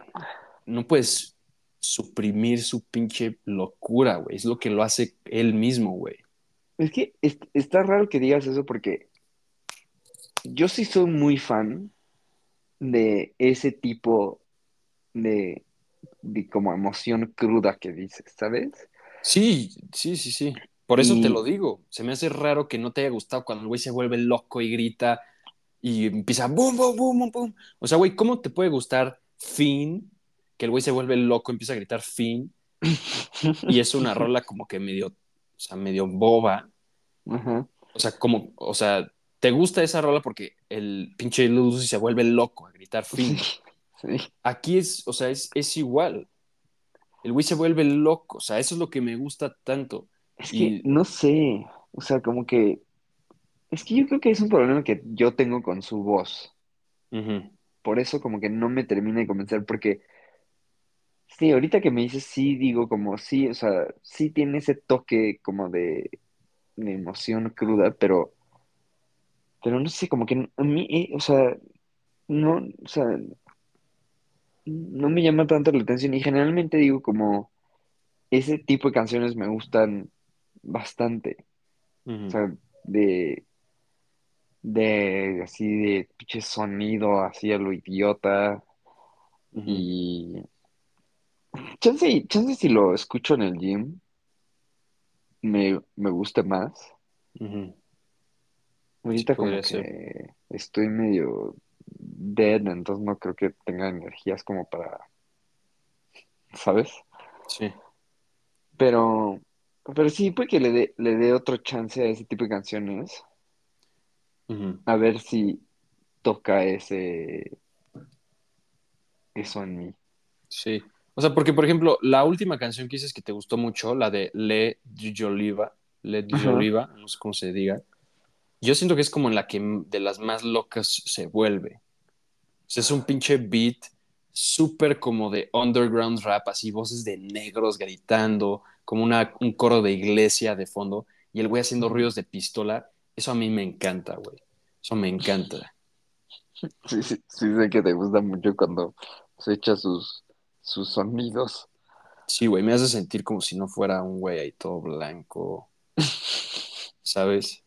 no puedes suprimir su pinche locura, güey. Es lo que lo hace él mismo, güey. es que es- está raro que digas eso porque yo sí soy muy fan de ese tipo de, de como emoción cruda que dices, ¿sabes? Sí, sí, sí, sí. Por eso te lo digo. Se me hace raro que no te haya gustado cuando el güey se vuelve loco y grita y empieza boom, boom, boom, boom, boom. O sea, güey, ¿cómo te puede gustar Finn? Que el güey se vuelve loco, empieza a gritar Finn y es una rola como que medio, o sea, medio boba. Ajá, O sea, como, o sea, te gusta esa rola porque el pinche Uzi se vuelve loco a gritar fin. <laughs> sí. Aquí es, o sea, es, es igual. El güey se vuelve loco. O sea, eso es lo que me gusta tanto. Es que no sé, o sea, como que es que yo creo que es un problema que yo tengo con su voz. Por eso como que no me termina de convencer porque sí, ahorita que me dices sí digo como sí, o sea, sí tiene ese toque como de, de emoción cruda, pero pero no sé, como que a mí, eh, o sea, no, o sea, no me llama tanto la atención y generalmente digo como ese tipo de canciones me gustan bastante, o ujú, sea, de de así de pinche sonido así a lo idiota ujú, y chance, chance si lo escucho en el gym me, me gusta más. ujú. Sí, Ahorita como podría ser. que estoy medio dead, entonces no creo que tenga energías como para, ¿sabes? Sí. Pero, pero sí, puede que le dé, le dé otro chance a ese tipo de canciones, ujú, a ver si toca ese, eso en mí. Sí. O sea, porque, por ejemplo, la última canción que dices que te gustó mucho, la de Le Dijoliva, Le Ajá. Dijoliva, no sé cómo se diga, yo siento que es como la que de las más locas se vuelve. O sea, es un pinche beat súper como de underground rap, así voces de negros gritando, como una, un coro de iglesia de fondo, y el güey haciendo ruidos de pistola, Eso a mí me encanta, güey. Eso me encanta. <laughs> Sí, sí, sí, sé que te gusta mucho cuando se echa sus, sus sonidos. Sí, güey, me hace sentir como si no fuera un güey ahí todo blanco. <laughs> ¿Sabes?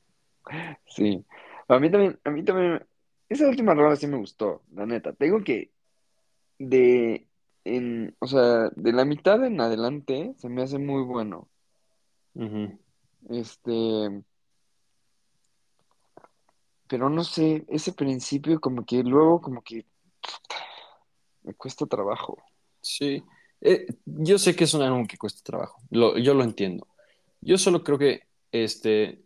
Sí. A mí también, a mí también, esa última rola sí me gustó, la neta. Tengo que, de, en, o sea, de la mitad en adelante se me hace muy bueno. Este, pero no sé, ese principio como que luego como que me cuesta trabajo. Sí. Eh, yo sé que es un álbum que cuesta trabajo. Lo- yo lo entiendo. Yo solo creo que este,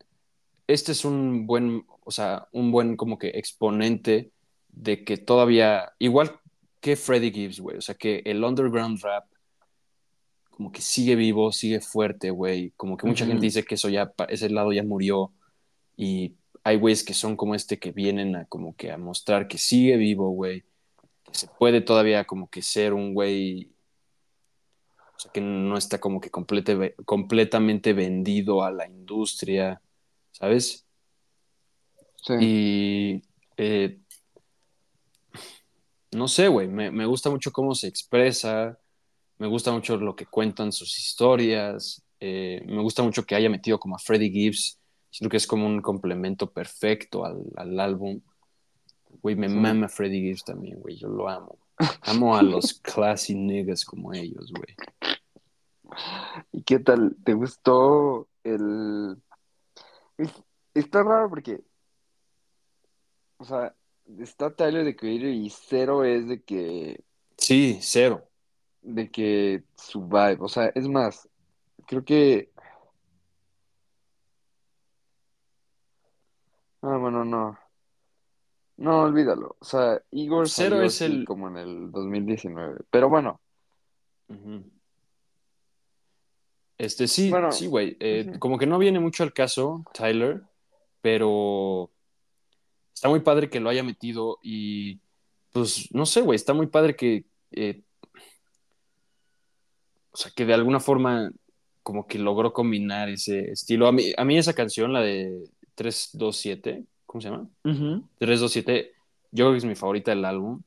este es un buen, o sea, un buen como que exponente de que todavía, igual que Freddie Gibbs, güey, o sea, que el underground rap como que sigue vivo, sigue fuerte, güey, como que mucha gente dice que eso ya, ese lado ya murió y hay güeyes que son como este que vienen a como que a mostrar que sigue vivo, güey, se puede todavía como que ser un güey, o sea, que no está como que complete- completamente vendido a la industria, ¿sabes? Sí. Y eh, no sé, güey, me, me gusta mucho cómo se expresa, me gusta mucho lo que cuentan sus historias, eh, me gusta mucho que haya metido como a Freddie Gibbs, siento que es como un complemento perfecto al, al álbum. Güey, me Sí. mama Freddie Gibbs también, güey, yo lo amo. <laughs> Amo a los classy niggas como ellos, güey. ¿Y qué tal? ¿Te gustó el... es- está raro porque, o sea, está Tyler the Creator y cero es de que, Sí, cero. de que su vibe, o sea, es más, creo que, ah, bueno, no, no, olvídalo, o sea, Igor Cero salió es así el... como en el 2019, pero bueno. Este, sí, bueno, sí, güey. eh, como que no viene mucho al caso, Tyler, pero está muy padre que lo haya metido y, pues, no sé, güey, está muy padre que, eh, o sea, que de alguna forma como que logró combinar ese estilo. A mí, a mí esa canción, la de 327, ¿cómo se llama? Ujú. 327, yo creo que es mi favorita del álbum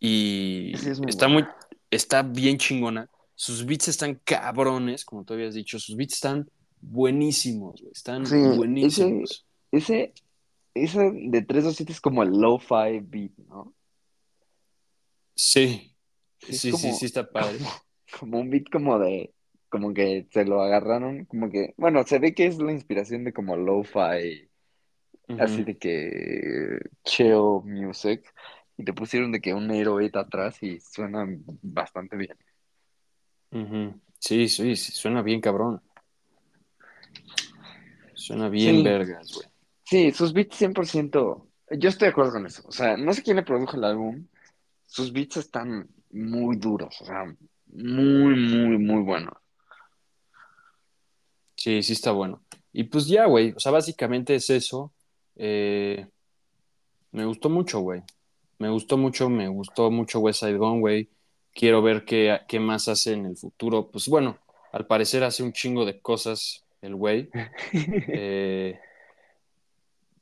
y Sí, es muy está buena. muy, está bien chingona. Sus beats están cabrones, como tú habías dicho, sus beats están buenísimos, güey, están Sí, ese, buenísimos. ese, ese de 327 es como el lo-fi beat, ¿no? Sí, Sí, es sí, sí, sí está padre. como, como un beat como de, como que se lo agarraron, como que, bueno, se ve que es la inspiración de como lo-fi, así de que chill music, y te pusieron de que un héroe atrás y suena bastante bien. ujú. Sí, sí, sí, suena bien cabrón. Suena bien Sí, vergas, güey. sí, sus beats 100%, yo estoy de acuerdo con eso, o sea, no sé quién le produjo el álbum, sus beats están muy duros, o sea, muy, muy, muy buenos. Sí, sí está bueno. Y pues ya, güey, o sea, básicamente es eso. Eh, me gustó mucho, güey. Me gustó mucho, me gustó mucho West Side Gun, güey. Quiero ver qué, qué más hace en el futuro. Pues bueno, al parecer hace un chingo de cosas el güey. <laughs> Eh,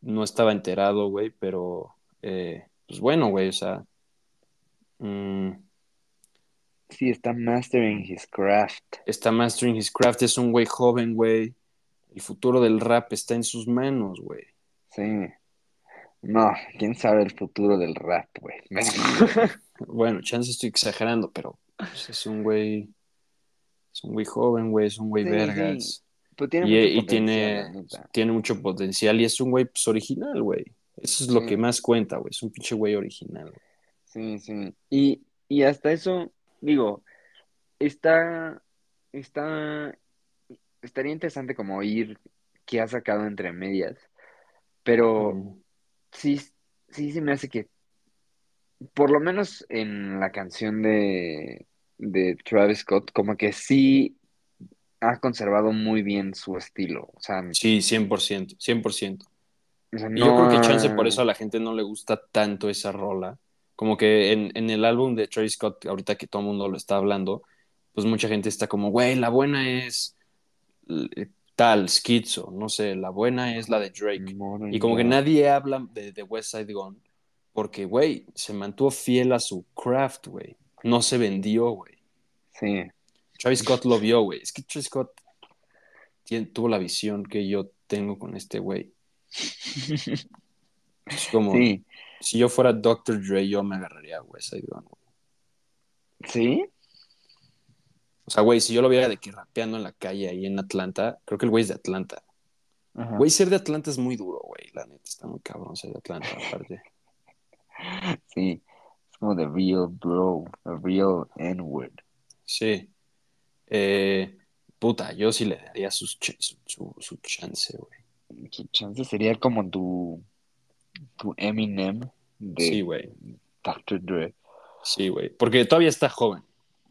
no estaba enterado, güey, pero eh, pues bueno, güey, o sea, mm, Sí, está mastering his craft. está mastering his craft, es un güey joven, güey. El futuro del rap está en sus manos, güey. Sí. No, quién sabe el futuro del rap, güey. <laughs> Bueno, chance estoy exagerando, pero pues, es un güey, es un güey joven, güey, es un güey Sí, sí. vergas. Pues tiene Y, tiene, tiene mucho potencial y es un güey pues, original, güey. Eso es lo que más cuenta, güey. Es un pinche güey original, güey. Sí, sí. Y, y hasta eso, digo, está, está, estaría interesante como oír qué ha sacado entre medias, pero Ujú. sí, sí se me hace que, por lo menos en la canción de, de Travis Scott, como que sí ha conservado muy bien su estilo. O sea, Sí, 100%, 100%. o sea, Y yo creo que chance por eso a la gente no le gusta tanto esa rola. Como que en, en el álbum de Travis Scott, ahorita que todo el mundo lo está hablando, pues mucha gente está como, güey, la buena es tal, Schizo, no sé, la buena es la de Drake. Y como que nadie habla de, de West Side Gun porque, güey, se mantuvo fiel a su craft, güey. No se vendió, güey. Sí. Travis Scott lo vio, güey. Es que Travis Scott tuvo la visión que yo tengo con este güey. Es <laughs> como, Sí. si yo fuera Dr. Dre, yo me agarraría a West Side Gun, güey. ¿Sí? O sea, güey, si yo lo viera de que rapeando en la calle ahí en Atlanta, creo que el güey es de Atlanta. Ajá. Güey, ser de Atlanta es muy duro, güey. La neta, está muy cabrón ser de Atlanta, aparte. <laughs> Sí. Es como the real bro, the real N-word. Sí. Eh, puta, yo sí le daría su, su- su chance, güey. Su chance sería como tu, tu Eminem de Sí, güey. Dr. Dre. Sí, güey. Porque todavía está joven.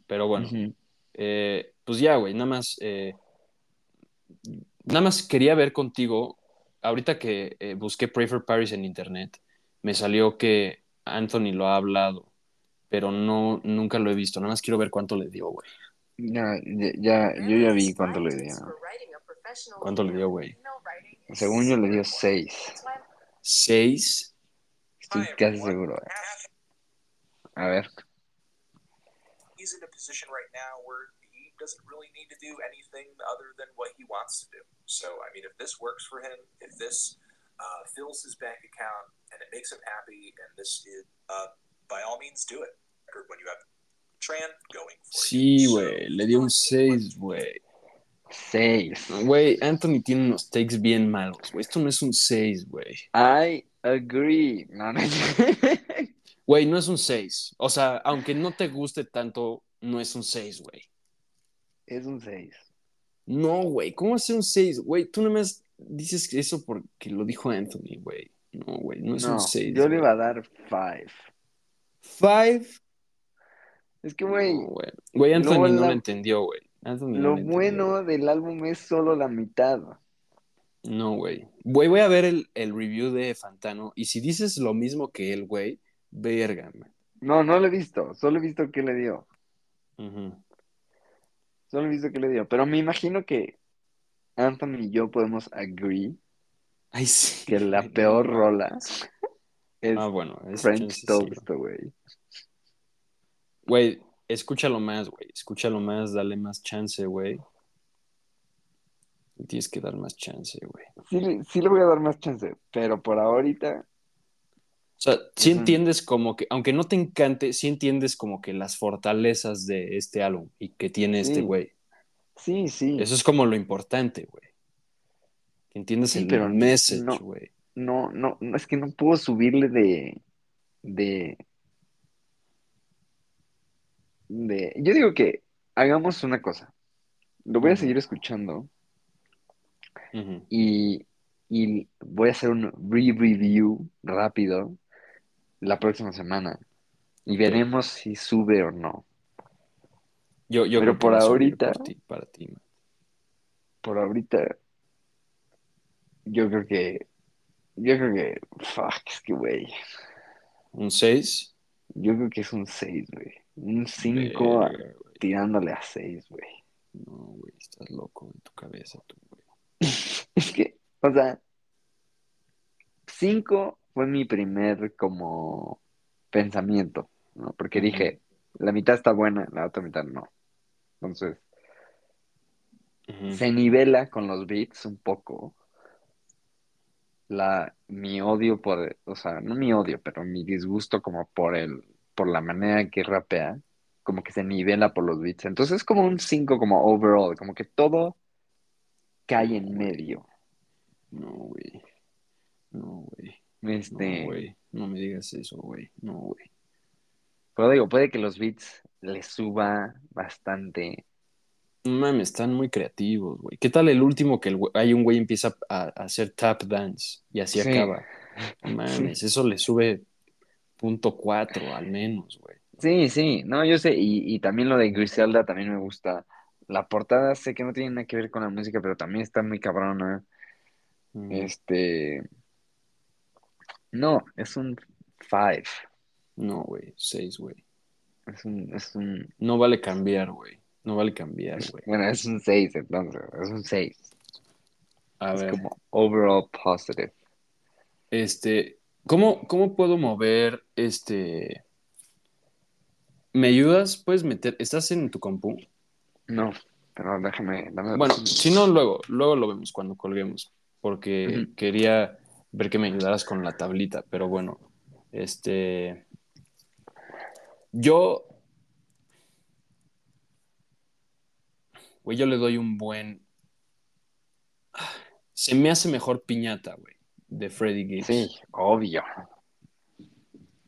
Pero bueno, Ujú. Eh, pues ya, güey. Nada más. eh, nada más quería ver contigo. Ahorita que eh, busqué Pray for Paris en internet, me salió que Anthony lo ha hablado. Pero no, nunca lo he visto. Nada más quiero ver cuánto le dio, güey. Ya, ya, yo ya vi cuánto le dio. ¿Cuánto le dio, güey? Según yo le dio 6. Seis. Estoy casi seguro. A ver. He's in a position right now where he doesn't really need to do anything other than what he wants to do. So, I mean, if this works for him, if this uh, fills his bank account and it makes him happy, and this is, uh, by all means, do it. When you have Tran going for Sí, you. So, güey. Le dio un seis, güey. 6. Güey, Anthony tiene unos takes bien malos, güey. Esto no es un 6, güey. I agree. No, no. <laughs> Güey, no es un 6. O sea, aunque no te guste tanto, no es un 6, güey. es un 6. No, güey, ¿cómo hacer un 6? Güey, tú nada más dices eso porque lo dijo Anthony, güey. No, güey, no es No, un 6. yo le iba a dar 5. 5. Es que, güey, No, güey. Güey, Anthony no la- lo entendió, güey. No lo bueno del álbum es solo la mitad. No, güey. Güey, voy a ver el, el review de Fantano y si dices lo mismo que él, güey, verga, man. No, no lo he visto. Solo he visto qué le dio. Solo he visto qué le dio. Pero me imagino que Anthony y yo podemos agree Ay, sí. que la <laughs> peor rola es Ah, bueno, French. Toast, güey. Güey, escúchalo más, güey. Escúchalo más, dale más chance, güey. Tienes que dar más chance, güey. Sí, le- sí le voy a dar más chance, pero por ahorita, sea, sí entiendes como que, aunque no te encante, sí entiendes como que las fortalezas de este álbum y que tiene este güey. sí, sí. Eso es como lo importante, güey. Que entiendas Sí, el pero message, güey. No, no, no, es que no puedo subirle de, de, de, yo digo que hagamos una cosa. Lo voy a seguir escuchando y, y voy a hacer un re-review rápido la próxima semana y veremos si sube o no. Yo, yo Pero creo que por ahorita- por ti- para ti, man. Por ahorita, yo creo que, yo creo que, fuck, es que, güey, ¿Un 6? yo creo que es un 6, güey. Un 5 tirándole a 6, güey. No, güey, estás loco en tu cabeza, tú, güey. <laughs> Es que, o sea, 5 fue mi primer como pensamiento, ¿no? Porque dije, la mitad está buena, la otra mitad no. Entonces, se nivela con los beats un poco. La, mi odio por, o sea, no mi odio, pero mi disgusto como por el, por la manera que rapea, como que se nivela por los beats. Entonces es como un 5 como overall, como que todo cae en medio. No, güey. No, güey. Este, No, güey. No me digas eso, güey. No, güey. pero digo, puede que los beats le suba bastante. No Mames, están muy creativos, güey. ¿Qué tal el último que el güey- hay un güey empieza a, a hacer tap dance y así Sí. acaba? <laughs> Mames, eso le sube punto cuatro al menos, güey. Sí, sí, no, yo sé, y, y también lo de Griselda también me gusta. La portada sé que no tiene nada que ver con la música, pero también está muy cabrona. Mm, Este. No, es un 5. No, güey. Seis, güey. Es un, es un. No vale cambiar, güey. No vale cambiar, güey. Bueno, es un 6, entonces. Es un 6. A es ver, como overall positive. este, ¿cómo, cómo puedo mover este? ¿Me ayudas? ¿Puedes meter? ¿Estás en tu compu? No, pero déjame, dame Bueno, si no, luego, luego lo vemos cuando colguemos, porque quería ver que me ayudaras con la tablita, pero bueno, este, yo, güey, yo le doy un buen, se me hace mejor piñata, güey, de Freddie Gibbs, Sí, obvio.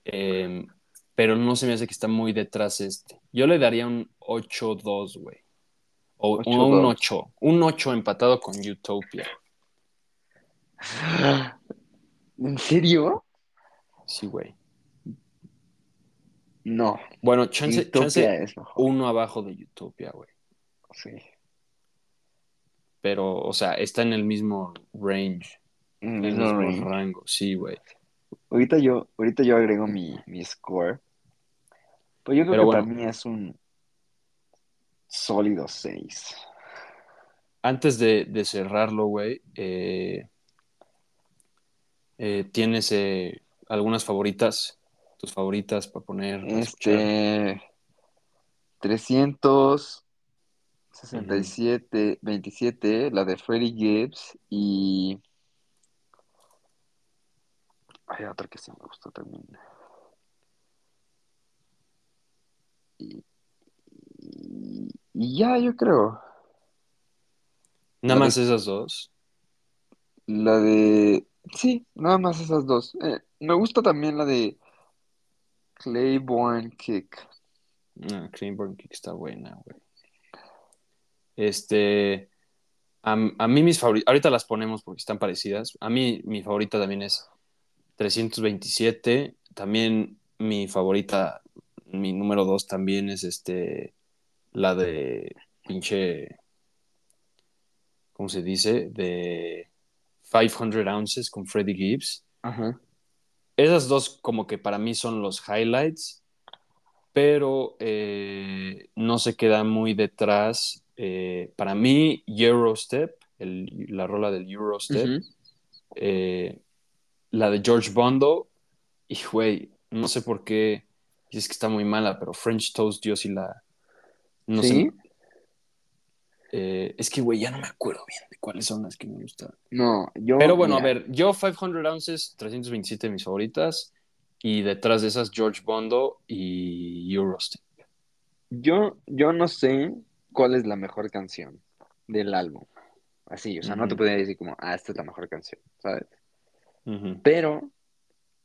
Em, pero no se me hace que está muy detrás este. Yo le daría un 8-2, güey, o, o 8-2. un 8, un 8 empatado con Utopia. <laughs> ¿En serio? Sí, güey. No. Bueno, chance, Utopia chance es mejor. uno abajo de Utopia, güey. Sí. Pero, o sea, está en el mismo range, en el mismo rango. Sí, güey. Ahorita yo, ahorita yo agrego mi, mi score. Pues yo creo Pero que bueno. para mí es un sólido 6. Antes de, de cerrarlo, güey, eh, eh, ¿tienes eh, algunas favoritas? ¿Tus favoritas para poner? Este 367, 27, la de Freddie Gibbs y hay otra que sí me gustó también. Y, y- y ya, yo creo. Nada la más de- esas dos. La de... Sí, nada más esas dos. Eh, me gusta también la de Claiborne Kick. Ah, Claiborne Kick está buena, güey. Este, a, a mí mis favoritas, ahorita las ponemos porque están parecidas. A mí mi favorita también es 327. También mi favorita, mi número dos también es este, la de pinche, ¿cómo se dice? De 500 ounces con Freddie Gibbs. Ajá. Esas dos como que para mí son los highlights, pero eh, no se queda muy detrás. Eh, para mí, Eurostep, el- la rola del Eurostep, eh, la de George Bondo, y güey, no sé por qué, es que está muy mala, pero French Toast yo sí la... No ¿Sí? sé. Eh, es que, güey, ya no me acuerdo bien de cuáles son las que me gustan. No, yo... Pero bueno, mira, a ver, yo 500 ounces, 327 mis favoritas, y detrás de esas George Bondo y Eurostep. Yo, yo no sé cuál es la mejor canción del álbum. Así, o sea, no te podría decir como, ah, esta es la mejor canción, ¿sabes? Pero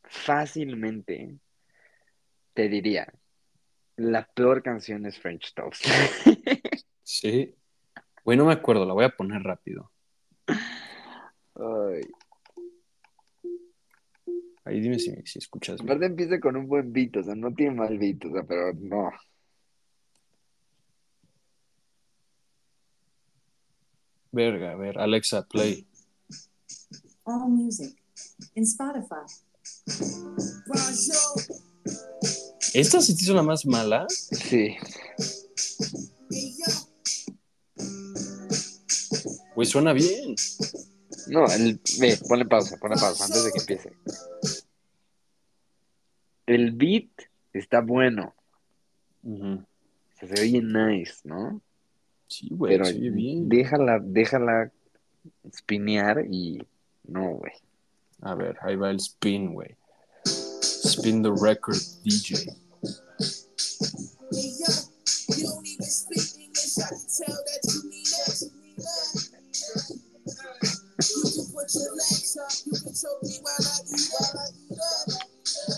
fácilmente te diría, la peor canción es French Toast. <laughs> Sí. Güey, no me acuerdo, la voy a poner rápido. Ay, Ahí dime si, si escuchas bien. aparte empieza con un buen beat, o sea, no tiene mal beat, o sea, pero no. Verga, a ver, Alexa, play. All music in Spotify. ¿Esta se te hizo la más mala? Sí, Güey, suena bien. no, el, ve, ponle pausa, ponle pausa antes de que empiece. El beat está bueno, Ujú. o sea, se oye nice, ¿no? Sí, güey, Pero se oye bien. déjala, déjala spinear y no, güey. A ver, ahí va el spin, güey. Spin the record DJ.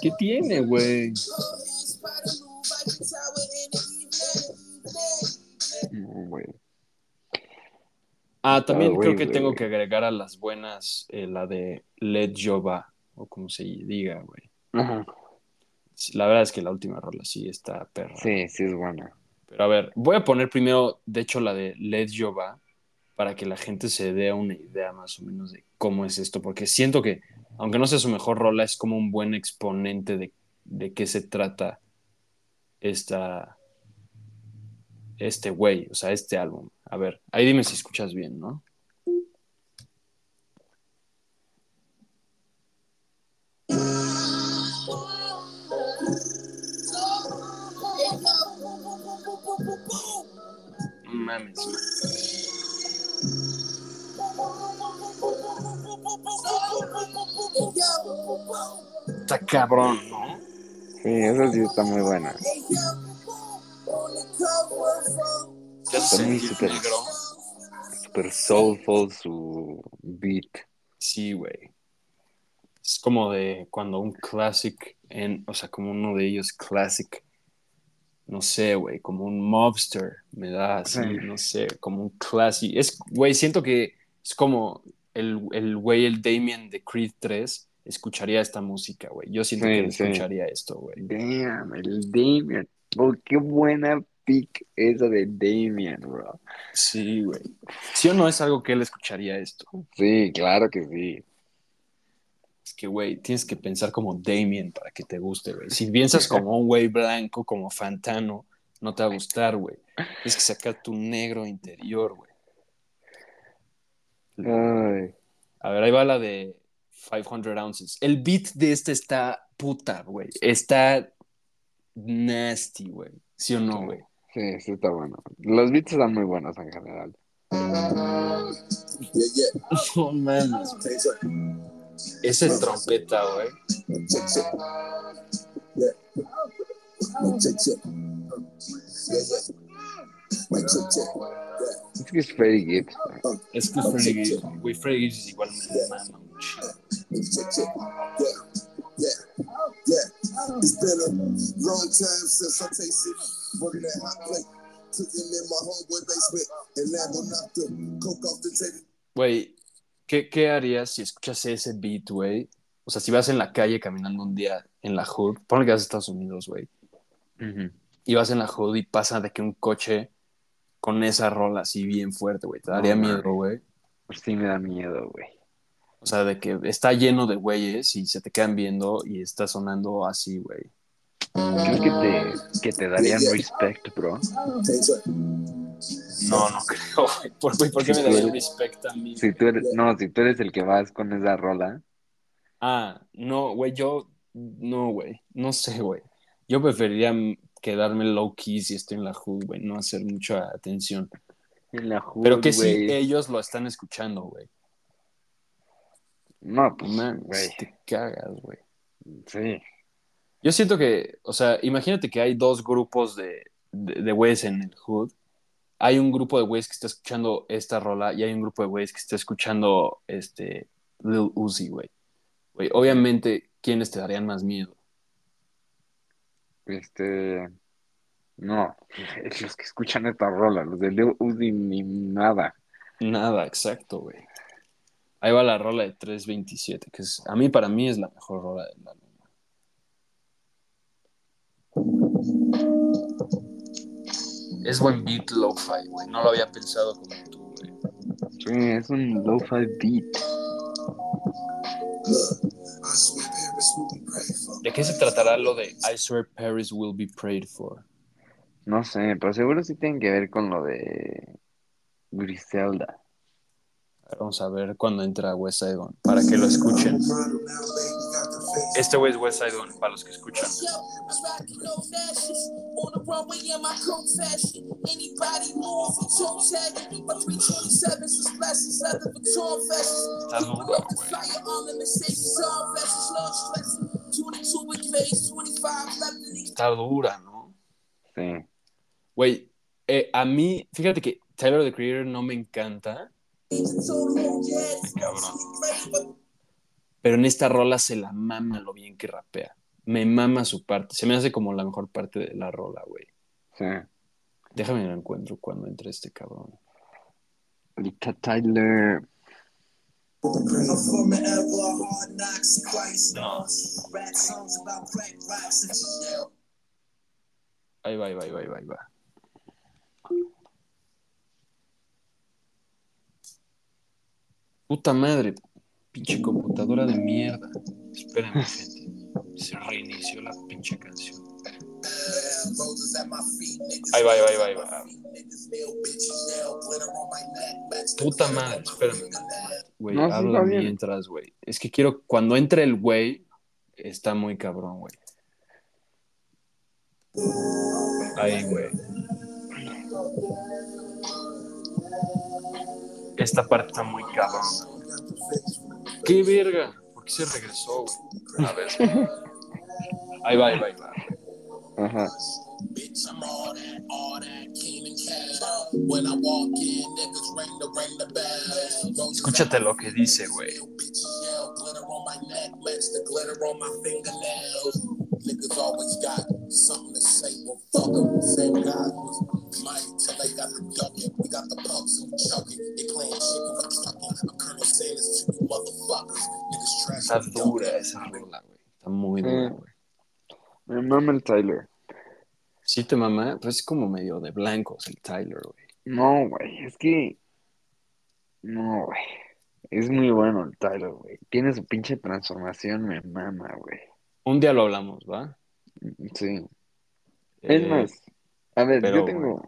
¿Qué tiene, güey? Ah, también Ah, creo que tengo que agregar a las buenas eh, la de Let Jova, o como se diga, güey. Ajá. La verdad es que la última rola sí está perra. Sí, sí es buena. Pero a ver, voy a poner primero, de hecho, la de Let Jova, para que la gente se dé una idea más o menos de cómo es esto, porque siento que, aunque no sea su mejor rola, es como un buen exponente de, de qué se trata esta, este güey, o sea, este álbum. A ver, ahí dime si escuchas bien, ¿no? Mames. Está cabrón, ¿no? Sí, esa sí está muy buena. Ya Está muy negro. Super soulful su beat. Sí, güey. Es como de cuando un classic, en, o sea, como uno de ellos classic, no sé, güey, como un mobster, me da así, Sí. no sé, como un classic. Es, güey, siento que es como el, el güey, el Damien de Creed 3, escucharía esta música, güey. Yo siento Sí, que sí. escucharía esto, güey. Damn, el Damien. Oh, qué buena pick esa de Damien, bro. Sí, güey. ¿Sí o no es algo que él escucharía esto? Sí, claro que sí. Es que, güey, tienes que pensar como Damien para que te guste, güey. Si piensas como un güey blanco, como Fantano, no te va a gustar, güey. Tienes que sacar tu negro interior, güey. Ay, A ver, ahí va la de 500 ounces. El beat de este está puta, güey. Está nasty, güey. ¿Sí o no, güey? sí, sí está bueno. Los beats están muy buenos en general. <laughs> No mames. Esa es trompeta, güey. Es que es Freddie Gibbs. Es que Freddy Gibbs, güey, Freddy Gibbs es igual me mama un chingo. It's been a long time since I tasted working that hot plate. Cooking in my homeboy basement and Lambo knocked the coke off the table. Güey, ¿qué, ¿qué harías si escuchas ese beat, güey? O sea, si vas en la calle caminando un día en la hood, ponle que vas a Estados Unidos, güey, y vas en la hood y pasa de que un coche con esa rola así bien fuerte, güey, te daría No, miedo, güey. Pues sí me da miedo, güey. O sea, de que está lleno de güeyes y se te quedan viendo y está sonando así, güey. ¿Crees que te, que te darían respect, bro? No, no creo, güey. ¿Por, güey, ¿por qué me daría respect a mí? Si tú eres, no, si tú eres el que vas con esa rola, Ah, no, güey, yo, no, güey, no sé, güey. Yo preferiría quedarme low key si estoy en la hood, güey, no hacer mucha atención. en la hood, Pero que si güey. ellos lo están escuchando, güey. No, pues, Man, güey. te cagas, güey. Sí. Yo siento que, o sea, imagínate que hay dos grupos de, de, de güeyes en el hood. Hay un grupo de güeyes que está escuchando esta rola y hay un grupo de güeyes que está escuchando este Lil Uzi, güey. Güey, obviamente, ¿quiénes te darían más miedo? Este. No, <laughs> los que escuchan esta rola, los de Lil Uzi ni nada. Nada, exacto, güey. Ahí va la rola de 327, que es, a mí, para mí, es la mejor rola del álbum. Es buen beat lo-fi, güey. No lo había pensado como tú, güey. Sí, es un lo-fi beat. ¿De qué se tratará lo de I swear Paris will be prayed for? No sé, pero seguro sí tienen que ver con lo de Griselda. Vamos a ver cuando entra West Side Gun, para que lo escuchen. Este güey es West Side Gun, para los que escuchan. Está duro, güey. Está dura, ¿no? Sí. Güey, eh, a mí, fíjate que Tyler the Creator no me encanta, cabrón. pero en esta rola se la mama lo bien que rapea. Me mama su parte. Se me hace como la mejor parte de la rola, güey. Sí. Déjame lo encuentro cuando entre este cabrón. Tyler. A former ever hard knocks twice. Rap songs about crack rocks and Chanel. Ahí va, ahí va, ahí va, ahí va, ahí va. Puta madre, pinche computadora de mierda. Espérenme, gente. Se reinició la pinche canción. Ahí va, ahí va, ahí va, ahí va. The Puta madre, espérame. Güey, No, sí habla bien. mientras, güey. Es que quiero, cuando entre el güey, está muy cabrón, güey. Ahí, güey. Esta parte está muy cabrón. ¡Qué verga! ¿Por qué se regresó, güey? A ver. <laughs> Ahí va, ahí va, ahí va. Ajá. Bitch, I'm all that, all that, keen and cash. When I walk in, niggas ring the ring the bell. Roses Escúchate lo que dice, güey. Yell, glitter on my neck, match the glitter on my fingernails. Niggas always got something to say. Well, fuck them. Same guys was mighty till they got the ducking. We got the pumps and we chucking. They playing chicken, we clucking. I'm Colonel Sanders to you motherfuckers. Niggas trash. Está dura esa rola, güey. Está muy dura, Mm. güey. Me mama el Tyler. Sí te mamá, pues es como medio de blancos el Tyler, güey. No, güey, es que. No, güey. Es muy bueno el Tyler, güey. Tiene su pinche transformación, me mama, güey. Un día lo hablamos, ¿va? Sí. Es Eh, más, a ver, pero yo tengo.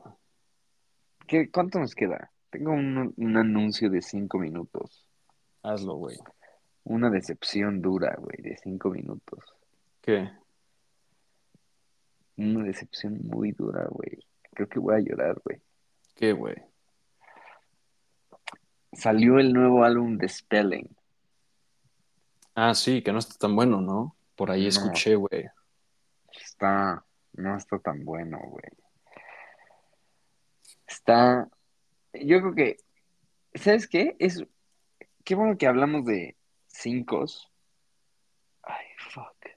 ¿Qué, ¿Cuánto nos queda? Tengo un, un anuncio de cinco minutos. Hazlo, güey. Una decepción dura, güey, de cinco minutos. ¿Qué? Una decepción muy dura, güey. Creo que voy a llorar, güey. ¿Qué, güey? Salió el nuevo álbum de Spelling. Ah, sí, que no está tan bueno, ¿no? Por ahí No. escuché, güey. Está, no está tan bueno, güey. Está, yo creo que, ¿sabes qué? Es, qué bueno que hablamos de cinco. Ay, fuck.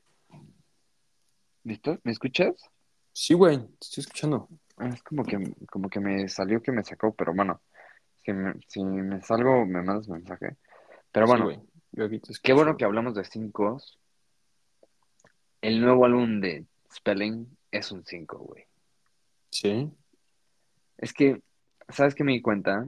¿Listo? ¿Me escuchas? Sí, güey, te estoy escuchando. Ah, Es como que, como que me salió que me sacó, pero bueno, si me, si me salgo, me mandas mensaje. Pero Sí, bueno, güey. Qué bueno que hablamos de cinco. El nuevo álbum de Spelling es un 5, güey. Sí. Es que, ¿sabes qué me di cuenta?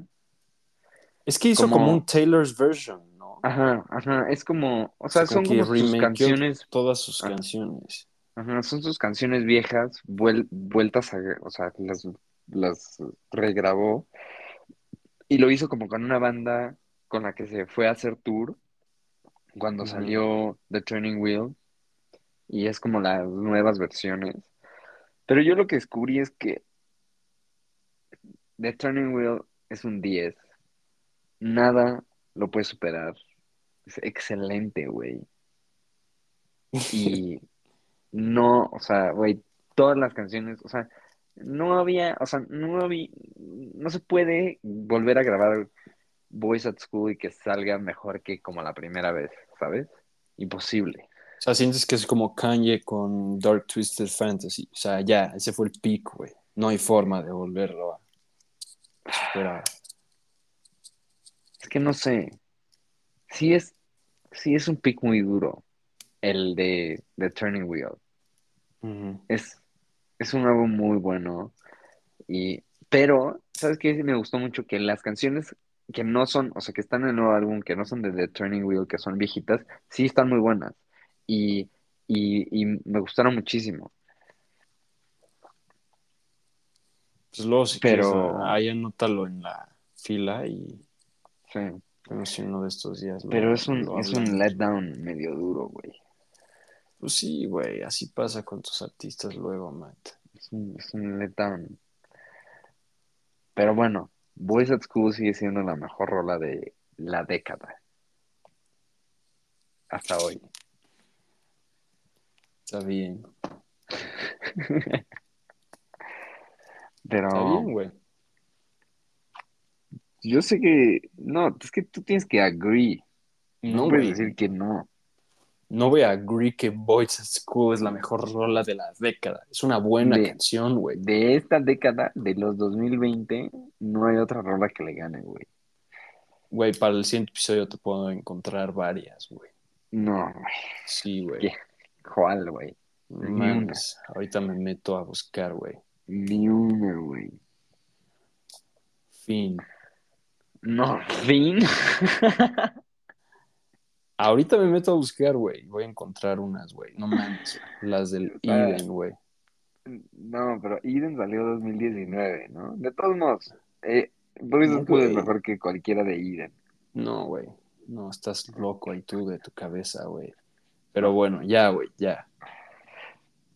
Es que hizo Como- como un Taylor's version, ¿no? Ajá, ajá, es como, o sea, O sea, son como sus canciones, Todas sus Ah. canciones. Ajá, son sus canciones viejas, vuel- vueltas a, o sea, las, las regrabó y lo hizo como con una banda con la que se fue a hacer tour cuando Ujú. salió The Turning Wheel y es como las nuevas versiones. Pero yo lo que descubrí es que The Turning Wheel es un 10. Nada lo puede superar. Es excelente, güey. <laughs> Y no, o sea, güey, todas las canciones, o sea, no había, o sea, no había, no se puede volver a grabar Boys at School y que salga mejor que como la primera vez, ¿sabes? Imposible. O sea, sientes que es como Kanye con Dark Twisted Fantasy. O sea, ya, ese fue el pico, güey. No hay forma de volverlo a superar. Es que no sé. Sí es, sí es un pick muy duro, el de The Turning Wheel. Es, es un álbum muy bueno. Y, pero, ¿sabes qué? Me gustó mucho que las canciones que no son, o sea, que están en el nuevo álbum, que no son de The Turning Wheel, que son viejitas, sí están muy buenas. Y, y, y me gustaron muchísimo. Pues luego, si Pero- quieres, ahí anótalo en la fila y Sí. uno de estos días. lo- Pero es un, es un letdown medio duro, güey. Pues sí, güey, así pasa con tus artistas luego, Matt. Es un, es un. Pero bueno, Boys at School sigue siendo la mejor rola de la década. Hasta hoy. Está bien. <laughs> Pero Está bien, güey. yo sé que. No, es que tú tienes que agree. No, No, puedes decir que no. No voy a agree que Boys at School es la mejor rola de la década. Es una buena De- canción, güey. De esta década, de los 2020, no hay otra rola que le gane, güey. Güey, para el siguiente episodio te puedo encontrar varias, güey. No, güey. Sí, güey. ¿Cuál, güey? Mames. Ahorita me meto a buscar, güey. Ni una, güey. Fin. No, fin. <laughs> Ahorita me meto a buscar, güey. Voy a encontrar unas, güey. No mames. Las del <laughs> Ah. Eden, güey. No, pero Eden salió 2019, ¿no? De todos modos, eh, Boys No, es mejor que cualquiera de Eden. No, güey. No, estás loco ahí tú de tu cabeza, güey. Pero bueno, ya, güey, ya.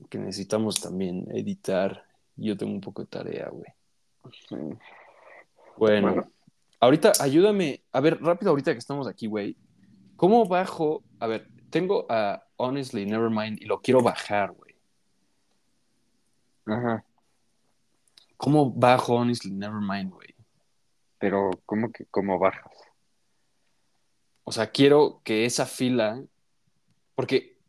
Que necesitamos también editar. Yo tengo un poco de tarea, güey. Sí. Bueno, Bueno. ahorita ayúdame. A ver, rápido, ahorita que estamos aquí, güey. ¿Cómo bajo? A ver, tengo a Honestly Nevermind y lo quiero bajar, güey. Ajá. ¿Cómo bajo Honestly Nevermind, güey? Pero, ¿cómo que cómo bajas? O sea, quiero que esa fila, porque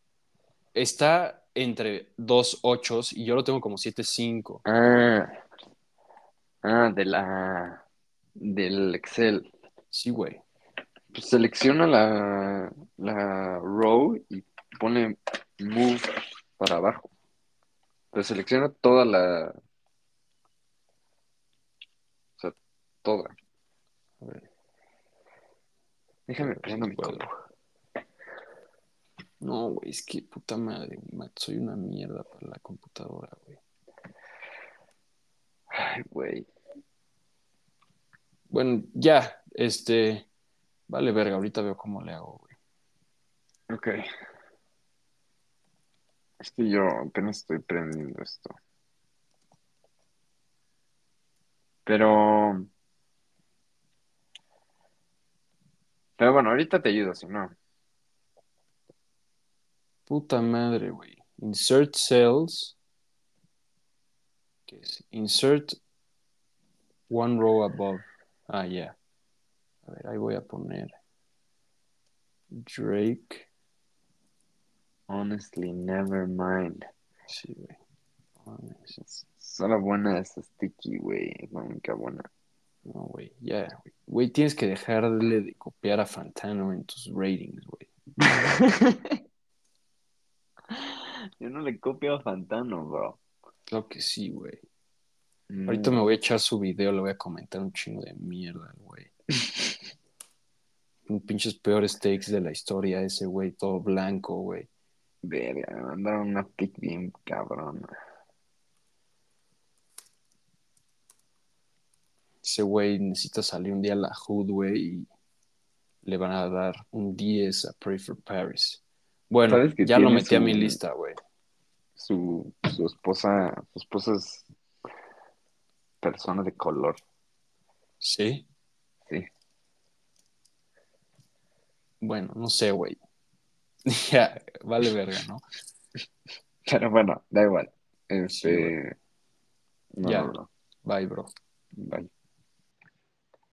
está entre dos ochos y yo lo tengo como siete cinco. Ah, ah, de la del Excel. Sí, güey. Pues selecciona la, la row y pone move para abajo. Pero selecciona toda la. O sea, toda. A ver. Déjame prendo mi compu. No, güey, es que puta madre, Matt, soy una mierda para la computadora, güey. Ay, güey. Bueno, ya, este, vale verga, ahorita veo cómo le hago, güey. Ok. Es que yo apenas estoy prendiendo esto. Pero. Pero bueno, ahorita te ayudo, si no. Puta madre, güey. Insert cells. ¿Qué es? Insert one row above. Ah, ya. A ver, ahí voy a poner Drake. Honestly, never mind. Sí, güey. Solo buena es sticky, güey. Es la única buena. No, güey, ya, güey. Güey, tienes que dejarle de copiar a Fantano en tus ratings, güey. <laughs> Yo no le copio a Fantano, bro. Claro que sí, güey. Mm. Ahorita me voy a echar su video, le voy a comentar un chingo de mierda, güey. <laughs> Un pinches peores takes de la historia, ese güey, todo blanco, güey. Verga, me mandaron una pic bien cabrón. Ese güey necesita salir un día a la Hood, güey, y le van a dar un 10 a Pray for Paris. Bueno, ¿Sabes que ya lo metí a mi lista, güey. Su, su esposa, su esposa es persona de color. ¿Sí? Sí. Bueno, no sé, güey. <laughs> ya, vale verga, ¿no? Pero bueno, da igual. Este. no, Ya. no, no. Bye, bro. Bye.